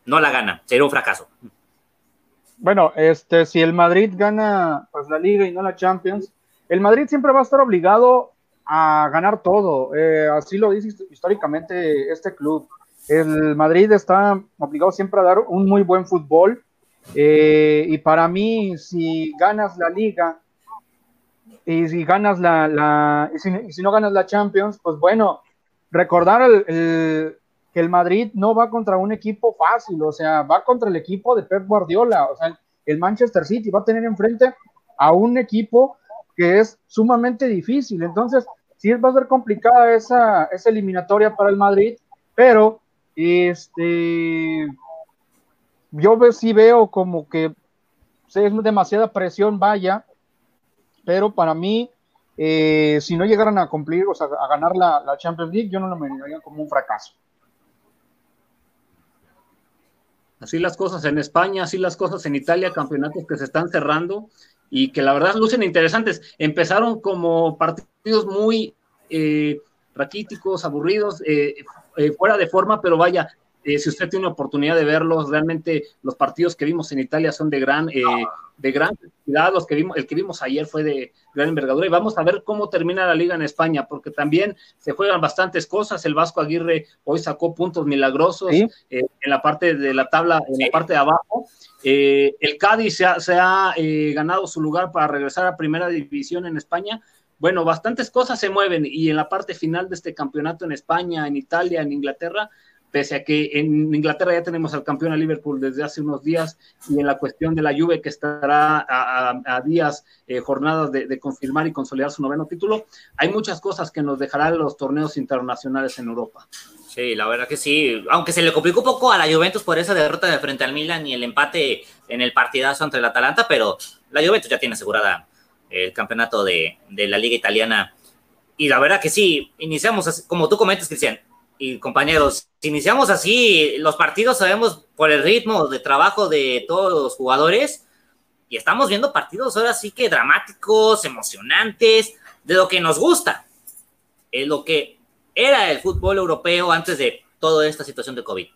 no la gana, sería un fracaso? Bueno, este, si el Madrid gana pues, la Liga y no la Champions, el Madrid siempre va a estar obligado a ganar todo. Eh, así lo dice históricamente este club. El Madrid está obligado siempre a dar un muy buen fútbol. Eh, y para mí, si ganas la liga y si ganas la, y si, no ganas la Champions, pues bueno, recordar el, que el Madrid no va contra un equipo fácil, o sea, va contra el equipo de Pep Guardiola, o sea, el Manchester City va a tener enfrente a un equipo que es sumamente difícil, entonces sí va a ser complicada esa, esa eliminatoria para el Madrid, pero este yo sí veo como que es demasiada presión, vaya, pero para mí, eh, si no llegaran a cumplir, o sea, a ganar la, Champions League, yo no lo miraría como un fracaso. Así las cosas en España, así las cosas en Italia, campeonatos que se están cerrando y que la verdad lucen interesantes. Empezaron como partidos muy eh, raquíticos, aburridos, eh, fuera de forma, pero vaya, si usted tiene oportunidad de verlos, realmente los partidos que vimos en Italia son de gran, eh, de gran calidad, los que vimos, el que vimos ayer fue de gran envergadura, y vamos a ver cómo termina la liga en España, porque también se juegan bastantes cosas, el Vasco Aguirre hoy sacó puntos milagrosos eh, en la parte de la tabla, en la parte de abajo, eh, el Cádiz se ha, se ha ganado su lugar para regresar a primera división en España, bueno, bastantes cosas se mueven y en la parte final de este campeonato en España, en Italia, en Inglaterra, pese a que en Inglaterra ya tenemos al campeón a Liverpool desde hace unos días y en la cuestión de la Juve que estará a, días, eh, jornadas de, confirmar y consolidar su noveno título, hay muchas cosas que nos dejarán los torneos internacionales en Europa. Sí, la verdad que sí, aunque se le complicó un poco a la Juventus por esa derrota de frente al Milan y el empate en el partidazo entre el Atalanta, pero la Juventus ya tiene asegurada el campeonato de, de la Liga Italiana. Y la verdad que sí, iniciamos, así, como tú comentas, Cristian, y compañeros, iniciamos así, los partidos sabemos por el ritmo de trabajo de todos los jugadores y estamos viendo partidos ahora sí que dramáticos, emocionantes, de lo que nos gusta, es lo que era el fútbol europeo antes de toda esta situación de COVID.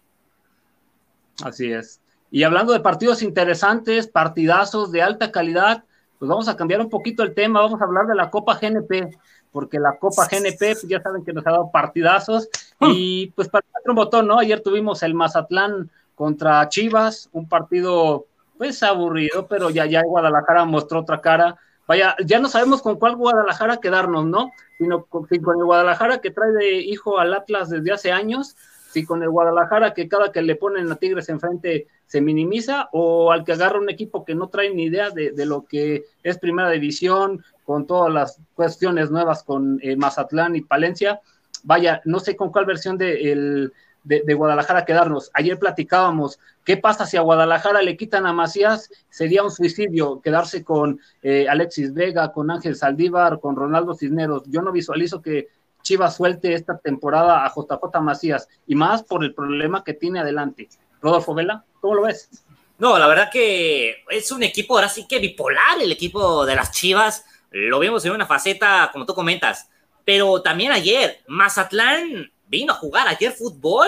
Así es. Y hablando de partidos interesantes, partidazos de alta calidad, pues vamos a cambiar un poquito el tema, vamos a hablar de la Copa GNP porque la Copa GNP, pues ya saben que nos ha dado partidazos, y pues para un botón, ¿no? Ayer tuvimos el Mazatlán contra Chivas, un partido pues aburrido, pero ya, ya Guadalajara mostró otra cara. Vaya, ya no sabemos con cuál Guadalajara quedarnos, ¿no? Sino con, con el Guadalajara que trae de hijo al Atlas desde hace años, si con el Guadalajara que cada que le ponen a Tigres enfrente se minimiza, o al que agarra un equipo que no trae ni idea de, de lo que es primera división, con todas las cuestiones nuevas con eh, Mazatlán y Palencia. Vaya, no sé con cuál versión de, de, Guadalajara quedarnos. Ayer platicábamos, ¿qué pasa si a Guadalajara le quitan a Macías? Sería un suicidio quedarse con eh, Alexis Vega, con Ángel Saldívar, con Ronaldo Cisneros. Yo no visualizo que Chivas suelte esta temporada a JJ Macías y más por el problema que tiene adelante. Rodolfo Vela, ¿cómo lo ves? No, la verdad que es un equipo ahora sí que bipolar, el equipo de las Chivas. Lo vimos en una faceta, como tú comentas, pero también ayer, Mazatlán vino a jugar. Ayer fútbol,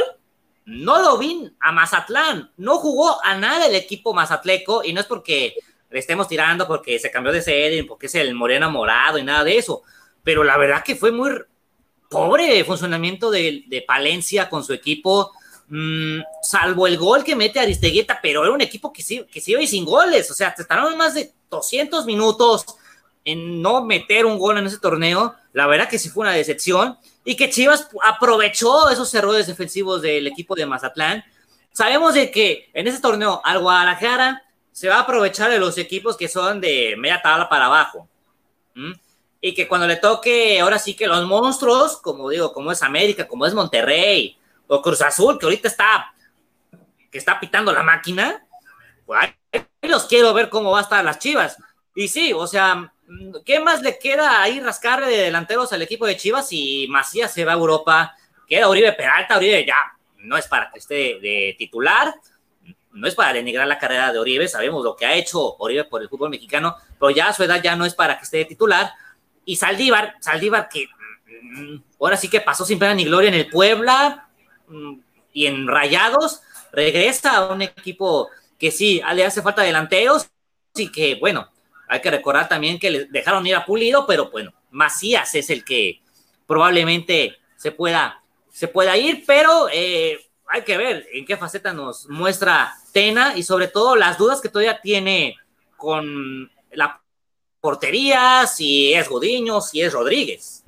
no lo vi a Mazatlán, no jugó a nada el equipo mazatleco y no es porque le estemos tirando porque se cambió de sede, porque es el moreno morado y nada de eso, pero la verdad que fue muy pobre el funcionamiento de, de Palencia con su equipo, mm, salvo el gol que mete Aristegueta, pero era un equipo que sí, que sí iba sin goles, o sea, te estaban más de 200 minutos en no meter un gol en ese torneo, la verdad que sí fue una decepción y que Chivas aprovechó esos errores defensivos del equipo de Mazatlán. Sabemos de que en ese torneo al Guadalajara se va a aprovechar de los equipos que son de media tabla para abajo. Y que cuando le toque, ahora sí que los monstruos, como digo, como es América, como es Monterrey o Cruz Azul, que ahorita está, que está pitando la máquina, pues los quiero ver cómo va a estar las Chivas. Y sí, o sea, ¿qué más le queda ahí rascar de delanteros al equipo de Chivas y Macías se va a Europa? Queda Uribe Peralta, Uribe ya no es para que esté de titular, no es para denigrar la carrera de Oribe, sabemos lo que ha hecho Oribe por el fútbol mexicano, pero ya a su edad ya no es para que esté de titular. Y Saldívar, Saldívar que mm, ahora sí que pasó sin pena ni gloria en el Puebla y en Rayados, regresa a un equipo que sí le hace falta delanteros y que, bueno, hay que recordar también que le dejaron ir a Pulido, pero bueno, Macías es el que probablemente se pueda, se pueda ir, pero eh, hay que ver en qué faceta nos muestra Tena y sobre todo las dudas que todavía tiene con la portería, si es Godiño, si es Rodríguez.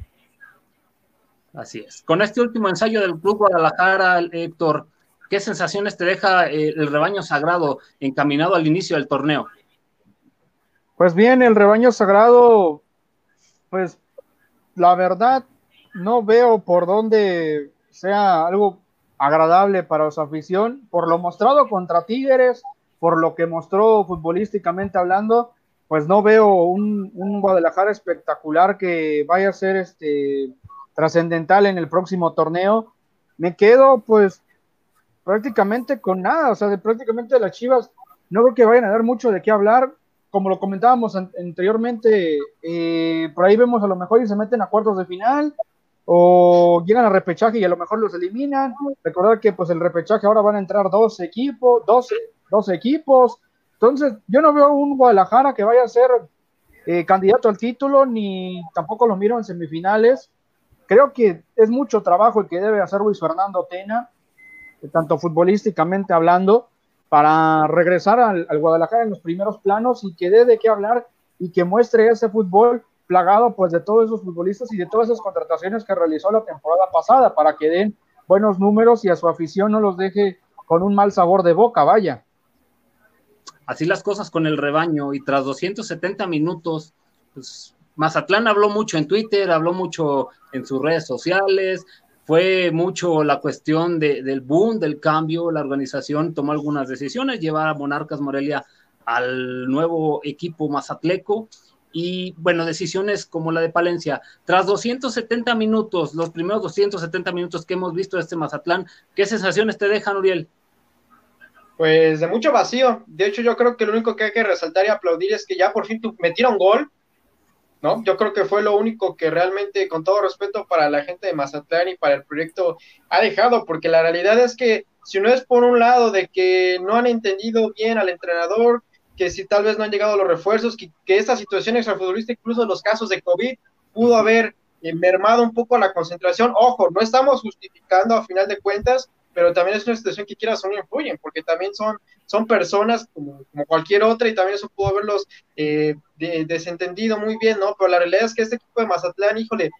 Así es. Con este último ensayo del Club Guadalajara, Héctor, ¿qué sensaciones te deja eh, el rebaño sagrado encaminado al inicio del torneo? Pues bien, el rebaño sagrado, pues la verdad no veo por dónde sea algo agradable para su afición, por lo mostrado contra Tigres, por lo que mostró futbolísticamente hablando, pues no veo un, Guadalajara espectacular que vaya a ser este trascendental en el próximo torneo. Me quedo pues prácticamente con nada, o sea, de prácticamente las Chivas no creo que vayan a dar mucho de qué hablar como lo comentábamos anteriormente, eh, por ahí vemos a lo mejor y se meten a cuartos de final o llegan a repechaje y a lo mejor los eliminan. Recordar que pues el repechaje ahora van a entrar dos equipos, 12, equipos. Entonces, yo no veo un Guadalajara que vaya a ser eh, candidato al título, ni tampoco lo miro en semifinales. Creo que es mucho trabajo el que debe hacer Luis Fernando Tena, tanto futbolísticamente hablando, para regresar al, Guadalajara en los primeros planos y que dé de qué hablar y que muestre ese fútbol plagado pues de todos esos futbolistas y de todas esas contrataciones que realizó la temporada pasada para que den buenos números y a su afición no los deje con un mal sabor de boca, vaya. Así las cosas con el rebaño y tras 270 minutos, pues Mazatlán habló mucho en Twitter, habló mucho en sus redes sociales, fue mucho la cuestión del boom, del cambio, la organización tomó algunas decisiones, llevar a Monarcas Morelia al nuevo equipo mazatleco y bueno, decisiones como la de Palencia. Tras 270 minutos, los primeros 270 minutos que hemos visto de este Mazatlán, ¿qué sensaciones te dejan, Uriel? Pues de mucho vacío. De hecho, yo creo que lo único que hay que resaltar y aplaudir es que ya por fin metieron gol, ¿no? Yo creo que fue lo único que realmente, con todo respeto para la gente de Mazatlán y para el proyecto, ha dejado, porque la realidad es que si no es por un lado de que no han entendido bien al entrenador, que si tal vez no han llegado los refuerzos, que, que esta situación extrafutbolista, incluso los casos de COVID, pudo haber eh, mermado un poco la concentración. Ojo, no estamos justificando a final de cuentas, pero también es una situación que quieras o no influyen, porque también son, son personas como, como cualquier otra y también eso pudo haberlos eh, desentendido muy bien, ¿no? Pero la realidad es que este equipo de Mazatlán, híjole,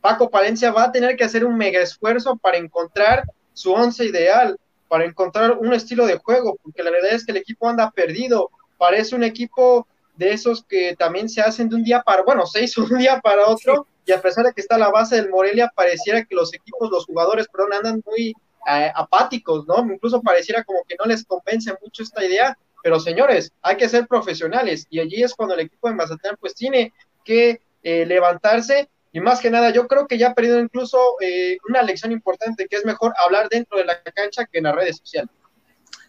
Paco Palencia va a tener que hacer un mega esfuerzo para encontrar su once ideal, para encontrar un estilo de juego, porque la realidad es que el equipo anda perdido, parece un equipo de esos que también se hacen de un día para, bueno, se hizo un día para otro, y a pesar de que está la base del Morelia, pareciera que los equipos, los jugadores, perdón, andan muy eh, apáticos, ¿no? Incluso pareciera como que no les convence mucho esta idea, pero señores, hay que ser profesionales y allí es cuando el equipo de Mazatlán pues tiene que eh, levantarse y más que nada yo creo que ya ha perdido incluso eh, una lección importante que es mejor hablar dentro de la cancha que en las redes sociales.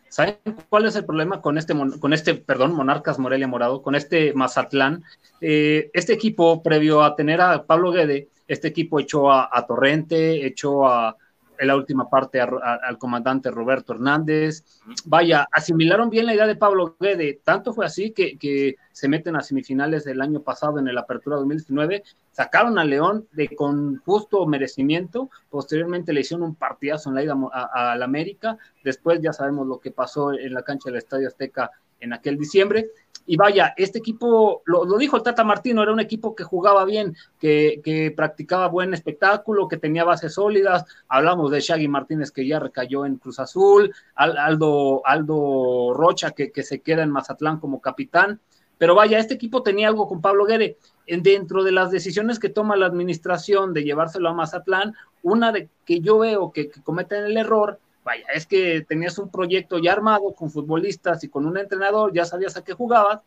¿Saben cuál es el problema con este, con este, perdón, Monarcas Morelia Morado, con este Mazatlán? este equipo, previo a tener a Pablo Guede, este equipo echó a Torrente, echó a, la última parte al comandante Roberto Hernández. Vaya, asimilaron bien la idea de Pablo Guede, tanto fue así que, que, se meten a semifinales del año pasado en el Apertura 2019, sacaron a León de con justo merecimiento, posteriormente le hicieron un partidazo en la ida a, la América, después ya sabemos lo que pasó en la cancha del Estadio Azteca en aquel diciembre, y vaya, este equipo, lo, dijo el Tata Martino, era un equipo que jugaba bien, que, practicaba buen espectáculo, que tenía bases sólidas. Hablamos de Shaggy Martínez que ya recayó en Cruz Azul, Aldo, Aldo Rocha que, se queda en Mazatlán como capitán. Pero vaya, este equipo tenía algo con Pablo Guerre. Dentro de las decisiones que toma la administración de llevárselo a Mazatlán, una de que yo veo que, que cometen el error vaya, es que tenías un proyecto ya armado con futbolistas y con un entrenador, ya sabías a qué jugabas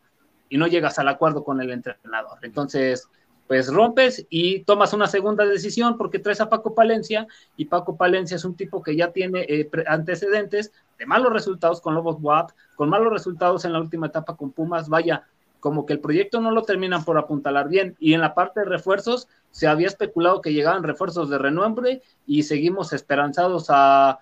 y no llegas al acuerdo con el entrenador. Entonces, pues rompes y tomas una segunda decisión porque traes a Paco Palencia y Paco Palencia es un tipo que ya tiene eh, antecedentes de malos resultados con Lobos WAP, con malos resultados en la última etapa con Pumas, vaya, como que el proyecto no lo terminan por apuntalar bien y en la parte de refuerzos se había especulado que llegaban refuerzos de renombre y seguimos esperanzados a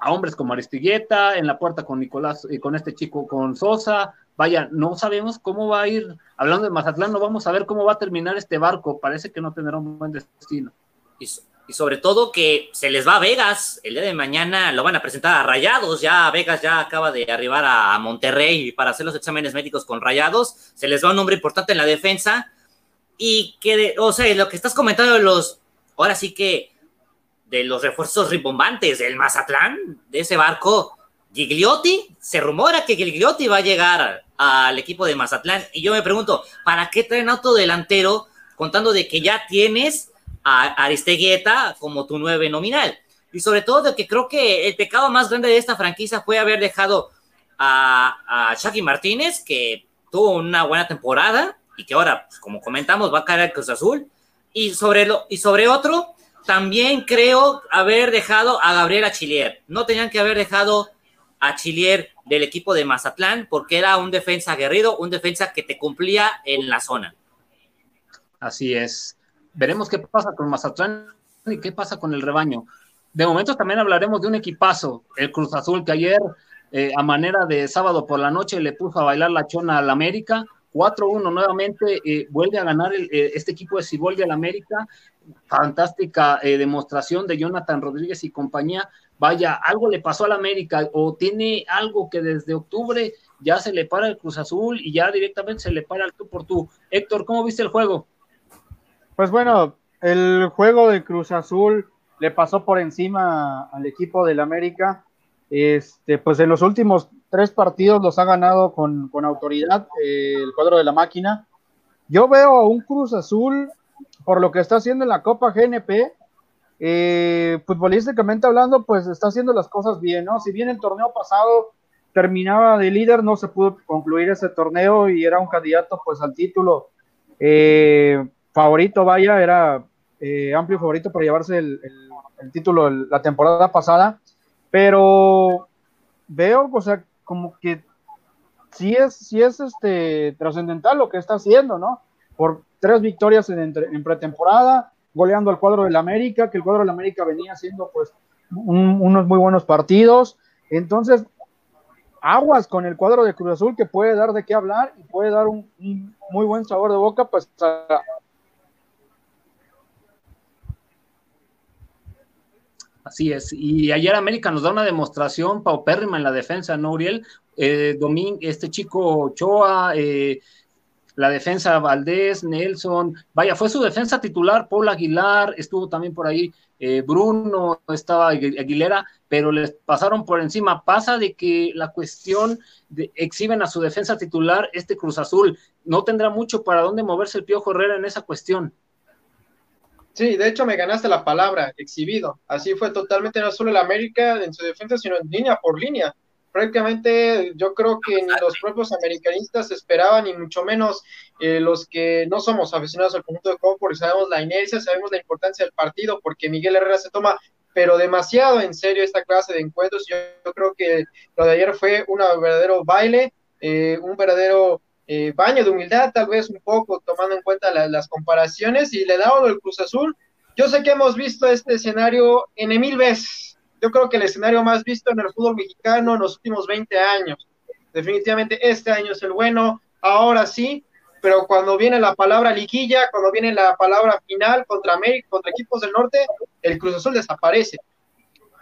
a hombres como Aristigueta, en la puerta con Nicolás, y con este chico, con Sosa. Vaya, no sabemos cómo va a ir, hablando de Mazatlán, no vamos a ver cómo va a terminar este barco. Parece que no tendrá un buen destino. Y, sobre todo que se les va a Vegas. El día de mañana lo van a presentar a Rayados. Ya Vegas ya acaba de arribar a, Monterrey para hacer los exámenes médicos con Rayados. Se les va un nombre importante en la defensa. Y que, o sea, lo que estás comentando los, ahora sí que de los refuerzos ribombantes del Mazatlán, de ese barco, Gigliotti, se rumora que Gigliotti va a llegar al equipo de Mazatlán. Y yo me pregunto, ¿para qué traen auto delantero contando de que ya tienes a Aristeguieta como tu nueve nominal? Y sobre todo de que creo que el pecado más grande de esta franquicia fue haber dejado a, a Martínez, que tuvo una buena temporada y que ahora, pues, como comentamos, va a caer al Cruz Azul. Y sobre, lo, y sobre otro, también creo haber dejado a Gabriel Achillier. No tenían que haber dejado a Chilier del equipo de Mazatlán porque era un defensa aguerrido, un defensa que te cumplía en la zona. Así es. Veremos qué pasa con Mazatlán y qué pasa con el rebaño. De momento también hablaremos de un equipazo, el Cruz Azul, que ayer eh, a manera de sábado por la noche le puso a bailar la chona al América. 4-1 nuevamente, eh, vuelve a ganar el, eh, este equipo de Ciboldi al América fantástica eh, demostración de Jonathan Rodríguez y compañía. Vaya, algo le pasó al América o tiene algo que desde octubre ya se le para el Cruz Azul y ya directamente se le para el tú por tú. Héctor, ¿cómo viste el juego? Pues bueno, el juego de Cruz Azul le pasó por encima al equipo del América. Este, pues en los últimos tres partidos los ha ganado con, con autoridad eh, el cuadro de la máquina. Yo veo a un Cruz Azul por lo que está haciendo en la Copa GNP. Eh, futbolísticamente hablando, pues está haciendo las cosas bien, ¿no? Si bien el torneo pasado terminaba de líder, no se pudo concluir ese torneo y era un candidato pues al título eh, favorito, vaya, era eh, amplio favorito para llevarse el, título la temporada pasada, pero veo, o sea, como que sí es, sí es este, trascendental lo que está haciendo, ¿no? Por tres victorias en, en pretemporada, goleando al cuadro del América, que el cuadro del América venía haciendo pues unos muy buenos partidos. Entonces, aguas con el cuadro de Cruz Azul que puede dar de qué hablar y puede dar un, muy buen sabor de boca pues Así es. Y ayer América nos da una demostración paupérrima en la defensa, ¿no, Uriel? Eh, este chico Ochoa, eh, la defensa Valdés, Nelson, vaya, fue su defensa titular, Paul Aguilar, estuvo también por ahí eh, Bruno, estaba Aguilera, pero les pasaron por encima. Pasa de que la cuestión de, exhiben a su defensa titular, este Cruz Azul, no tendrá mucho para dónde moverse el Piojo Herrera en esa cuestión. Sí, de hecho me ganaste la palabra, exhibido. Así fue totalmente no solo el América en su defensa, sino en línea por línea prácticamente yo creo que ni los propios americanistas esperaban, ni mucho menos eh, los que no somos aficionados al conjunto de porque sabemos la inercia, sabemos la importancia del partido, porque Miguel Herrera se toma pero demasiado en serio esta clase de encuentros. Yo, creo que lo de ayer fue un verdadero baile, eh, un verdadero eh, baño de humildad, tal vez un poco tomando en cuenta las comparaciones, y le da el Cruz Azul. Yo sé que hemos visto este escenario en mil veces, yo creo que el escenario más visto en el fútbol mexicano en los últimos 20 años. Definitivamente este año es el bueno, ahora sí, pero cuando viene la palabra liguilla, cuando viene la palabra final contra América, contra equipos del norte, el Cruz Azul desaparece.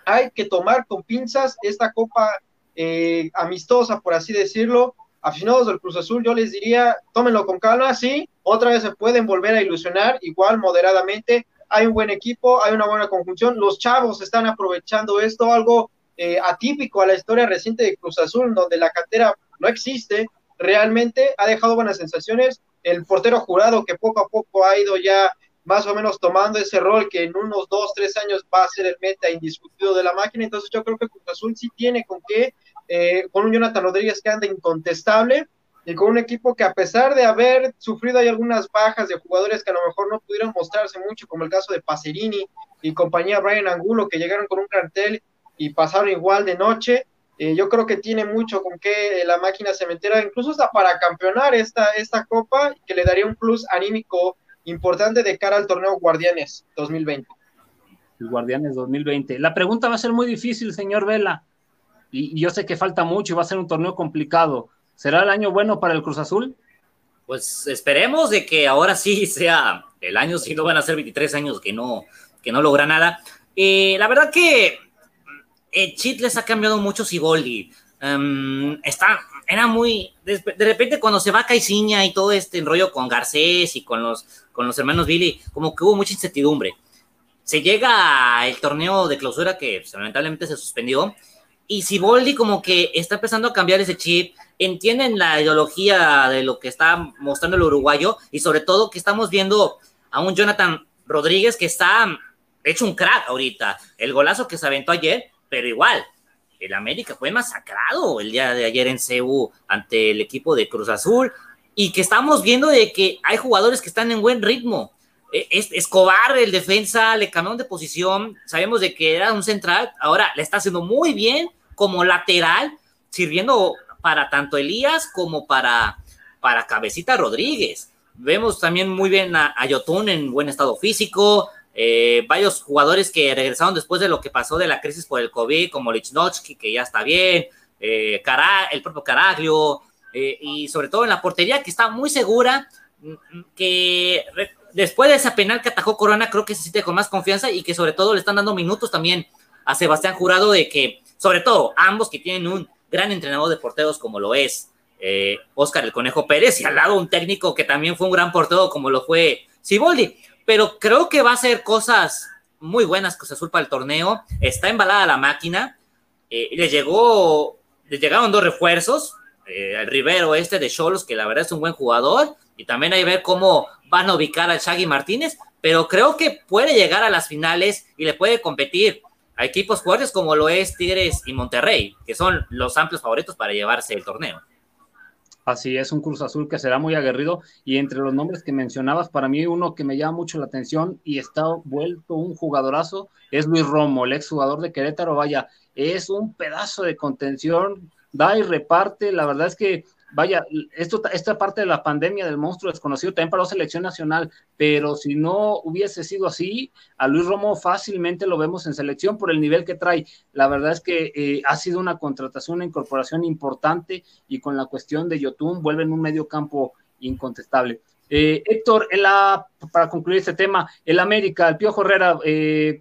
Hay que tomar con pinzas esta copa eh, amistosa, por así decirlo. Aficionados del Cruz Azul, yo les diría, tómenlo con calma, sí, otra vez se pueden volver a ilusionar, igual moderadamente, hay un buen equipo, hay una buena conjunción, los chavos están aprovechando esto, algo eh, atípico a la historia reciente de Cruz Azul, donde la cantera no existe, realmente ha dejado buenas sensaciones, el portero jurado que poco a poco ha ido ya más o menos tomando ese rol que en unos dos, tres años va a ser el meta indiscutido de la máquina, entonces yo creo que Cruz Azul sí tiene con qué, eh, con un Jonathan Rodríguez que anda incontestable, y con un equipo que a pesar de haber sufrido hay algunas bajas de jugadores que a lo mejor no pudieron mostrarse mucho, como el caso de Pacerini y compañía Brian Angulo, que llegaron con un cartel y pasaron igual de noche, eh, yo creo que tiene mucho con que la máquina cementera, incluso hasta para campeonar esta, esta copa, que le daría un plus anímico importante de cara al torneo Guardianes 2020. El Guardianes 2020. La pregunta va a ser muy difícil, señor Vela, y yo sé que falta mucho y va a ser un torneo complicado ¿Será el año bueno para el Cruz Azul? Pues esperemos de que ahora sí sea el año, si no van a ser 23 años que no, que no logra nada. Eh, la verdad que el Chit les ha cambiado mucho Siboldi. Um, está, era muy, de, repente cuando se va Caiciña y todo este enrollo con Garcés y con los, con los hermanos Billy, como que hubo mucha incertidumbre. Se llega el torneo de clausura que pues, lamentablemente se suspendió y Siboldi como que está empezando a cambiar ese chip, entienden la ideología de lo que está mostrando el uruguayo y sobre todo que estamos viendo a un Jonathan Rodríguez que está hecho un crack ahorita. El golazo que se aventó ayer, pero igual, el América fue masacrado el día de ayer en Cebu ante el equipo de Cruz Azul y que estamos viendo de que hay jugadores que están en buen ritmo. E, Escobar, el defensa, le cambiaron de posición. Sabemos de que era un central, ahora le está haciendo muy bien como lateral, sirviendo para tanto Elías como para, para Cabecita Rodríguez. Vemos también muy bien a, Yotun en buen estado físico, eh, varios jugadores que regresaron después de lo que pasó de la crisis por el COVID, como Lichnowsky, que ya está bien, eh, el propio Caraglio, eh, y sobre todo en la portería, que está muy segura, que después de esa penal que atajó Corona, creo que se siente con más confianza y que sobre todo le están dando minutos también a Sebastián Jurado de que, sobre todo, ambos que tienen un gran entrenador de porteros como lo es eh, Oscar el Conejo Pérez y al lado un técnico que también fue un gran portero como lo fue Siboldi. Pero creo que va a ser cosas muy buenas Cruz Azul para el torneo. Está embalada la máquina. Eh, le llegó, le llegaron dos refuerzos. Eh, el Rivero este de Cholos, que la verdad es un buen jugador. Y también hay que ver cómo van a ubicar al Shaggy Martínez. Pero creo que puede llegar a las finales y le puede competir a equipos fuertes como lo es Tigres y Monterrey, que son los amplios favoritos para llevarse el torneo. Así es, un Cruz Azul que será muy aguerrido. Y entre los nombres que mencionabas, para mí uno que me llama mucho la atención y está vuelto un jugadorazo es Luis Romo, el exjugador de Querétaro. Vaya, es un pedazo de contención, da y reparte. La verdad es que vaya, esto, esta parte de la pandemia del monstruo desconocido también para la selección nacional, pero si no hubiese sido así, a Luis Romo fácilmente lo vemos en selección por el nivel que trae. La verdad es que eh, ha sido una contratación, una incorporación importante y con la cuestión de Yotun vuelven un medio campo incontestable. Eh, Héctor, para concluir este tema, el América, el Piojo Herrera, eh,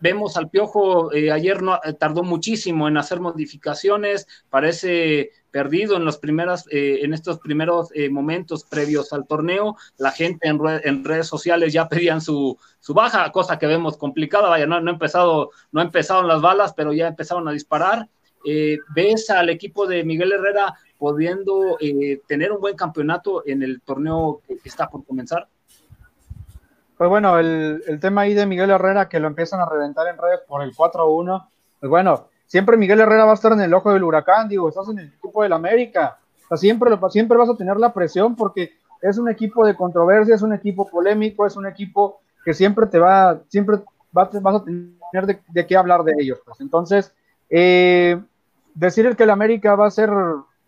vemos al Piojo, ayer no, tardó muchísimo en hacer modificaciones, parece perdido en los primeros, eh, en estos primeros eh, momentos previos al torneo. La gente en, redes sociales ya [LAUGHS] pedían su, su, baja, cosa que vemos complicada. Vaya, no, no, empezado, no empezaron las balas, pero ya empezaron a disparar. Eh, ¿Ves al equipo de Miguel Herrera pudiendo tener un buen campeonato en el torneo que, está por comenzar? Pues bueno, el, el, tema ahí de Miguel Herrera que lo empiezan a reventar en redes por el 4-1, pues bueno, siempre Miguel Herrera va a estar en el ojo del huracán, digo, estás en el equipo del América, siempre, siempre vas a tener la presión porque es un equipo de controversia, es un equipo polémico, es un equipo que siempre te va, siempre vas a tener de, qué hablar de ellos. Pues. Entonces, eh, decir que el América va a ser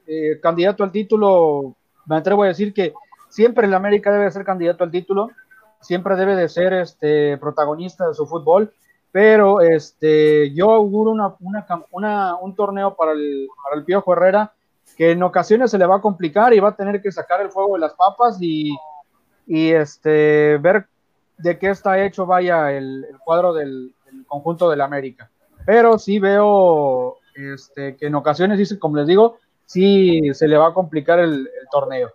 eh, candidato al título, me atrevo a decir que siempre el América debe ser candidato al título, siempre debe de ser este protagonista de su fútbol pero este, yo auguro una, un torneo para el, para el Piojo Herrera que en ocasiones se le va a complicar y va a tener que sacar el fuego de las papas y, y este, ver de qué está hecho, vaya, el, cuadro del, conjunto del América. Pero sí veo este, que en ocasiones, como les digo, sí se le va a complicar el, el torneo.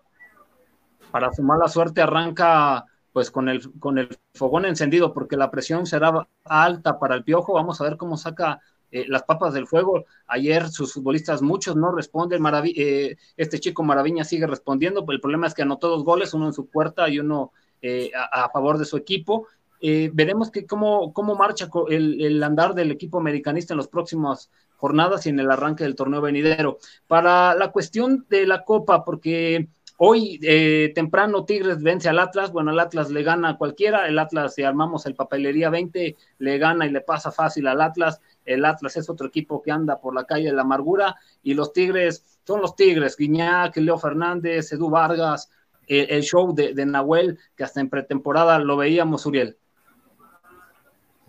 Para su mala suerte arranca pues con el, con el fogón encendido, porque la presión será alta para el Piojo. Vamos a ver cómo saca eh, las papas del fuego. Ayer sus futbolistas, muchos no responden. eh, este chico Maraviña sigue respondiendo, pero el problema es que anotó dos goles, uno en su puerta y uno eh, a, favor de su equipo. Eh, veremos que cómo, cómo marcha el, el, andar del equipo americanista en las próximas jornadas y en el arranque del torneo venidero. Para la cuestión de la Copa, porque Hoy eh, temprano Tigres vence al Atlas, bueno, el Atlas le gana a cualquiera, el Atlas si armamos el papelería 20, le gana y le pasa fácil al Atlas, el Atlas es otro equipo que anda por la calle de la amargura y los Tigres son los Tigres, Guiñac, Leo Fernández, Edu Vargas, el show de, de, Nahuel, que hasta en pretemporada lo veíamos, Uriel.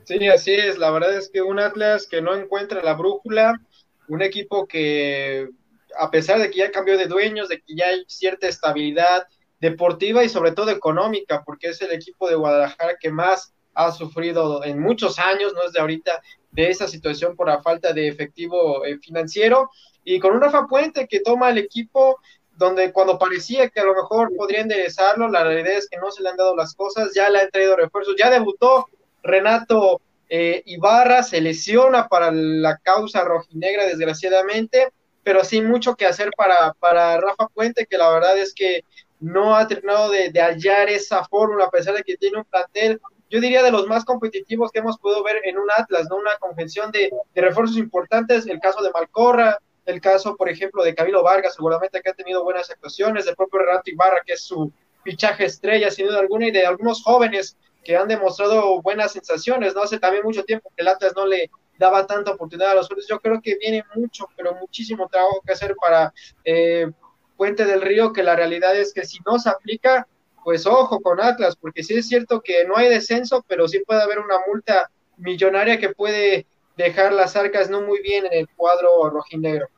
Sí, así es, la verdad es que un Atlas que no encuentra la brújula, un equipo que a pesar de que ya cambió de dueños, de que ya hay cierta estabilidad deportiva y sobre todo económica, porque es el equipo de Guadalajara que más ha sufrido en muchos años, no es de ahorita, de esa situación por la falta de efectivo eh, financiero, y con un Rafa Puente que toma el equipo donde cuando parecía que a lo mejor podría enderezarlo, la realidad es que no se le han dado las cosas, ya le han traído refuerzos, ya debutó Renato eh, Ibarra, se lesiona para la causa rojinegra desgraciadamente, pero sí mucho que hacer para, para Rafa Puente, que la verdad es que no ha terminado de, hallar esa fórmula, a pesar de que tiene un plantel, yo diría de los más competitivos que hemos podido ver en un Atlas, ¿no? Una convención de, refuerzos importantes, el caso de Malcorra, el caso, por ejemplo, de Camilo Vargas, seguramente que ha tenido buenas actuaciones, del propio Renato Ibarra, que es su fichaje estrella, sin duda alguna, y de algunos jóvenes que han demostrado buenas sensaciones, ¿no? Hace también mucho tiempo que el Atlas no le, daba tanta oportunidad a los jugadores. Yo creo que viene mucho, pero muchísimo trabajo que hacer para eh, Puente del Río, que la realidad es que si no se aplica, pues ojo con Atlas, porque sí es cierto que no hay descenso, pero sí puede haber una multa millonaria que puede dejar las arcas no muy bien en el cuadro rojinegro.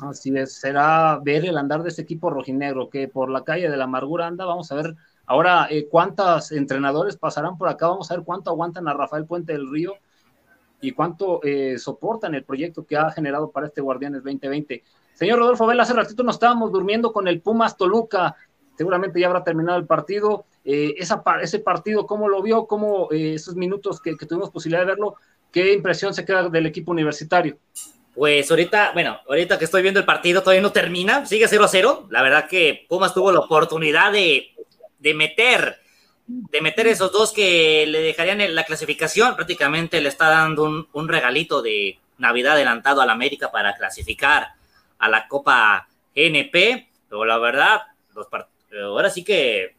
Así es, será ver el andar de este equipo rojinegro que por la calle de la amargura anda. Vamos a ver ahora eh, cuántos entrenadores pasarán por acá. Vamos a ver cuánto aguantan a Rafael Puente del Río y cuánto eh, soportan el proyecto que ha generado para este Guardianes 2020. Señor Rodolfo Vela, hace ratito nos estábamos durmiendo con el Pumas Toluca, seguramente ya habrá terminado el partido. eh, esa, ese partido, cómo lo vio, cómo eh, esos minutos que, tuvimos posibilidad de verlo, qué impresión se queda del equipo universitario. Pues ahorita, bueno, ahorita que estoy viendo el partido todavía no termina, sigue 0 a 0. La verdad que Pumas tuvo la oportunidad de, de meter de meter esos dos que le dejarían la clasificación, prácticamente le está dando un, regalito de Navidad adelantado a la América para clasificar a la Copa GNP, pero la verdad, los ahora sí que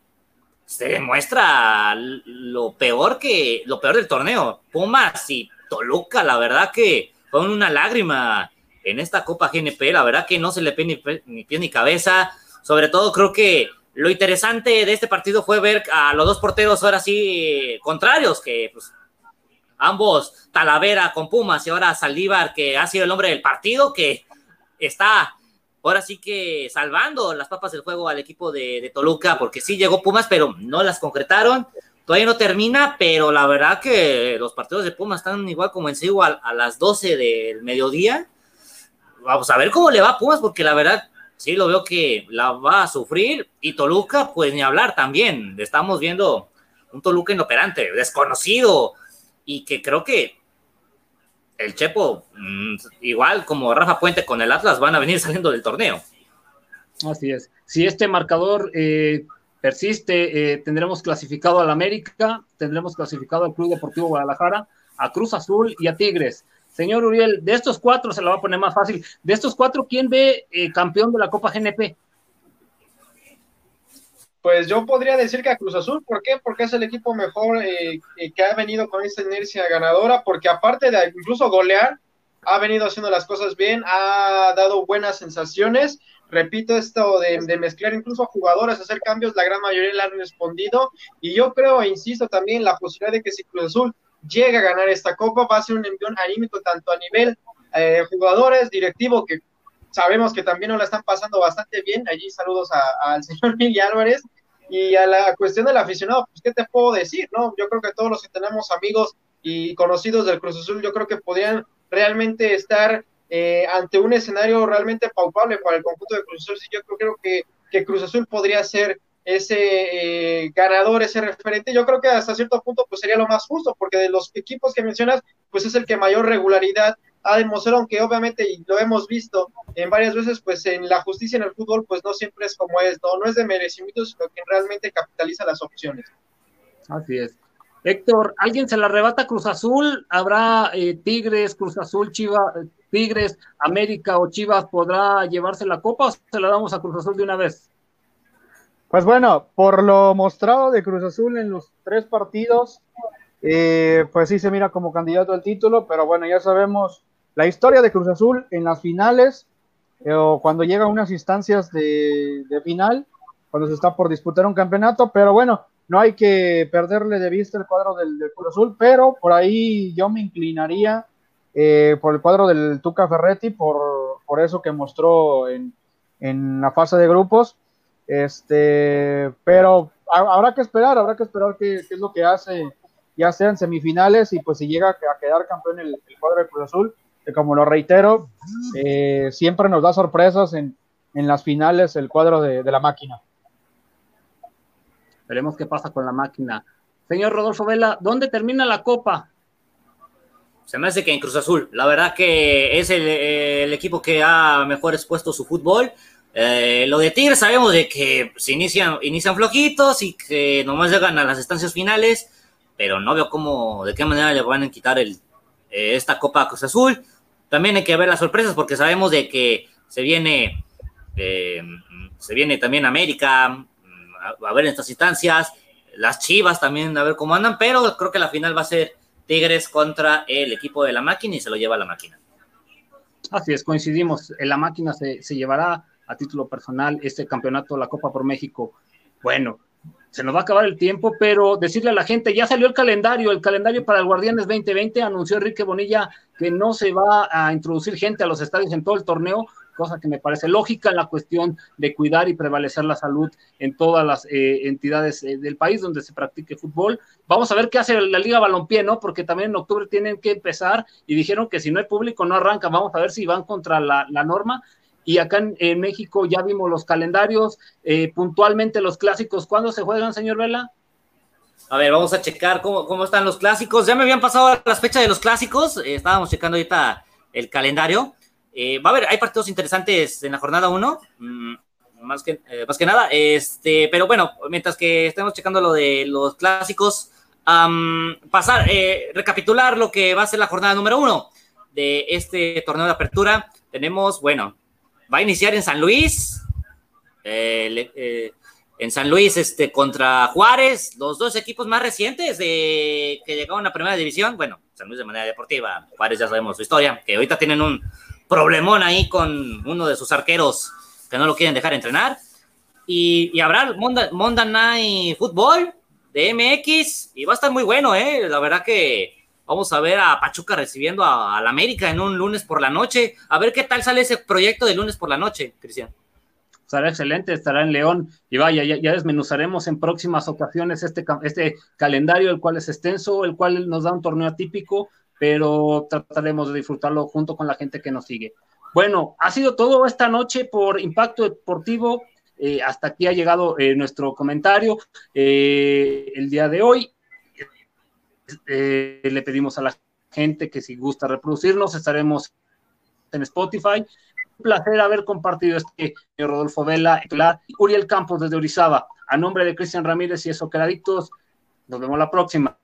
se demuestra lo peor que lo peor del torneo. Pumas y Toluca, la verdad que fue una lágrima en esta Copa GNP, la verdad que no se le pide ni, ni pie ni cabeza. Sobre todo creo que lo interesante de este partido fue ver a los dos porteros ahora sí contrarios, que pues, ambos Talavera con Pumas y ahora Saldívar, que ha sido el hombre del partido, que está ahora sí que salvando las papas del juego al equipo de, de, Toluca, porque sí llegó Pumas, pero no las concretaron. Todavía no termina, pero la verdad que los partidos de Pumas están igual como en sí, a, a las 12 del mediodía. Vamos a ver cómo le va a Pumas, porque la verdad sí lo veo que la va a sufrir. Y Toluca, pues ni hablar también. Estamos viendo un Toluca inoperante, desconocido, y que creo que el Chepo, mmm, igual como Rafa Puente con el Atlas, van a venir [LAUGHS] saliendo del torneo. Así es. Si este marcador eh, persiste, eh, tendremos clasificado al América, tendremos clasificado al Club Deportivo Guadalajara, a Cruz Azul y a Tigres. Señor Uriel, de estos cuatro se lo va a poner más fácil. De estos cuatro, ¿quién ve eh, campeón de la Copa GNP? Pues yo podría decir que a Cruz Azul, ¿por qué? Porque es el equipo mejor eh, que ha venido con esta inercia ganadora, porque aparte de incluso golear, ha venido haciendo las cosas bien, ha dado buenas sensaciones. Repito, esto de, de, mezclar incluso a jugadores, hacer cambios, la gran mayoría le han respondido. Y yo creo, insisto también, la posibilidad de que si Cruz Azul llega a ganar esta copa, va a ser un envión anímico tanto a nivel eh, jugadores, directivo, que sabemos que también nos la están pasando bastante bien. Allí saludos al [LAUGHS] señor Miguel Álvarez. Y a la cuestión del aficionado, pues, ¿qué te puedo decir? no Yo creo que todos los que tenemos amigos y conocidos del Cruz Azul, yo creo que podrían realmente estar eh, ante un escenario realmente palpable para el conjunto de Cruz Azul. Yo creo, creo que, que Cruz Azul podría ser ese eh, ganador, ese referente, yo creo que hasta cierto punto pues sería lo más justo, porque de los equipos que mencionas, pues es el que mayor regularidad ha demostrado, aunque obviamente, y lo hemos visto en varias veces, pues en la justicia en el fútbol, pues no siempre es como es, no, no es de merecimiento, sino que realmente capitaliza las opciones. Así es. Héctor, ¿alguien se la arrebata Cruz Azul? ¿Habrá eh, Tigres, Cruz Azul, Chivas, Tigres, América o Chivas podrá llevarse la copa o se la damos a Cruz Azul de una vez? Pues bueno, por lo mostrado de Cruz Azul en los tres partidos, eh, pues sí se mira como candidato al título, pero bueno, ya sabemos la historia de Cruz Azul en las finales eh, o cuando llega a unas instancias de, final, cuando se está por disputar un campeonato, pero bueno, no hay que perderle de vista el cuadro del, del Cruz Azul, pero por ahí yo me inclinaría eh, por el cuadro del Tuca Ferretti, por, por eso que mostró en, en la fase de grupos. Este, pero habrá que esperar, habrá que esperar qué, qué, es lo que hace, ya sea en semifinales y pues si llega a quedar campeón el, el cuadro de Cruz Azul, que como lo reitero, eh, siempre nos da sorpresas en, en las finales el cuadro de, de, la máquina. Veremos qué pasa con la máquina. Señor Rodolfo Vela, ¿dónde termina la copa? Se me hace que en Cruz Azul. La verdad que es el, el equipo que ha mejor expuesto su fútbol. Eh, lo de Tigres sabemos de que se inician, inician flojitos y que nomás llegan a las estancias finales, pero no veo cómo, de qué manera le van a quitar eh, esta Copa a Cruz Azul. También hay que ver las sorpresas porque sabemos de que se viene, eh, se viene también América a, a, ver en estas instancias, las Chivas también a ver cómo andan, pero creo que la final va a ser Tigres contra el equipo de la máquina y se lo lleva la máquina. Así es, coincidimos, la máquina se llevará a título personal este campeonato, la Copa por México. Bueno, se nos va a acabar el tiempo, pero decirle a la gente, ya salió el calendario, el calendario para el Guardianes 2020, anunció Enrique Bonilla que no se va a introducir gente a los estadios en todo el torneo, cosa que me parece lógica en la cuestión de cuidar y prevalecer la salud en todas las eh, entidades eh, del país donde se practique fútbol. Vamos a ver qué hace la Liga Balompié, ¿no? Porque también en octubre tienen que empezar y dijeron que si no hay público no arranca. Vamos a ver si van contra la, la norma y acá en, México ya vimos los calendarios, eh, puntualmente los clásicos. ¿Cuándo se juegan, señor Vela? A ver, vamos a checar cómo, cómo están los clásicos. Ya me habían pasado las fechas de los clásicos. Eh, estábamos checando ahorita el calendario. Eh, va a haber, hay partidos interesantes en la jornada 1. Mm, más, que, más que nada. Este, pero bueno, mientras que estemos checando lo de los clásicos, pasar, recapitular lo que va a ser la jornada número 1 de este torneo de apertura. Tenemos, bueno, va a iniciar en San Luis. Eh, eh, en San Luis este, contra Juárez, los dos equipos más recientes de, que llegaron a primera división. Bueno, San Luis de manera deportiva, Juárez ya sabemos su historia, que ahorita tienen un problemón ahí con uno de sus arqueros que no lo quieren dejar entrenar. Y, y habrá Monday Night Football de MX y va a estar muy bueno, ¿eh? La verdad que Vamos a ver a Pachuca recibiendo a, la América en un lunes por la noche. A ver qué tal sale ese proyecto de lunes por la noche, Cristian. Estará excelente, estará en León. Y vaya, ya, desmenuzaremos en próximas ocasiones este, este calendario, el cual es extenso, el cual nos da un torneo atípico, pero trataremos de disfrutarlo junto con la gente que nos sigue. Bueno, ha sido todo esta noche por Impacto Deportivo. Eh, hasta aquí ha llegado eh, nuestro comentario eh, el día de hoy. Eh, le pedimos a la gente que si gusta reproducirnos, estaremos en Spotify. Un placer haber compartido este Rodolfo Vela, Uriel Campos desde Orizaba. A nombre de Cristian Ramírez y eso, Adictos, nos vemos la próxima.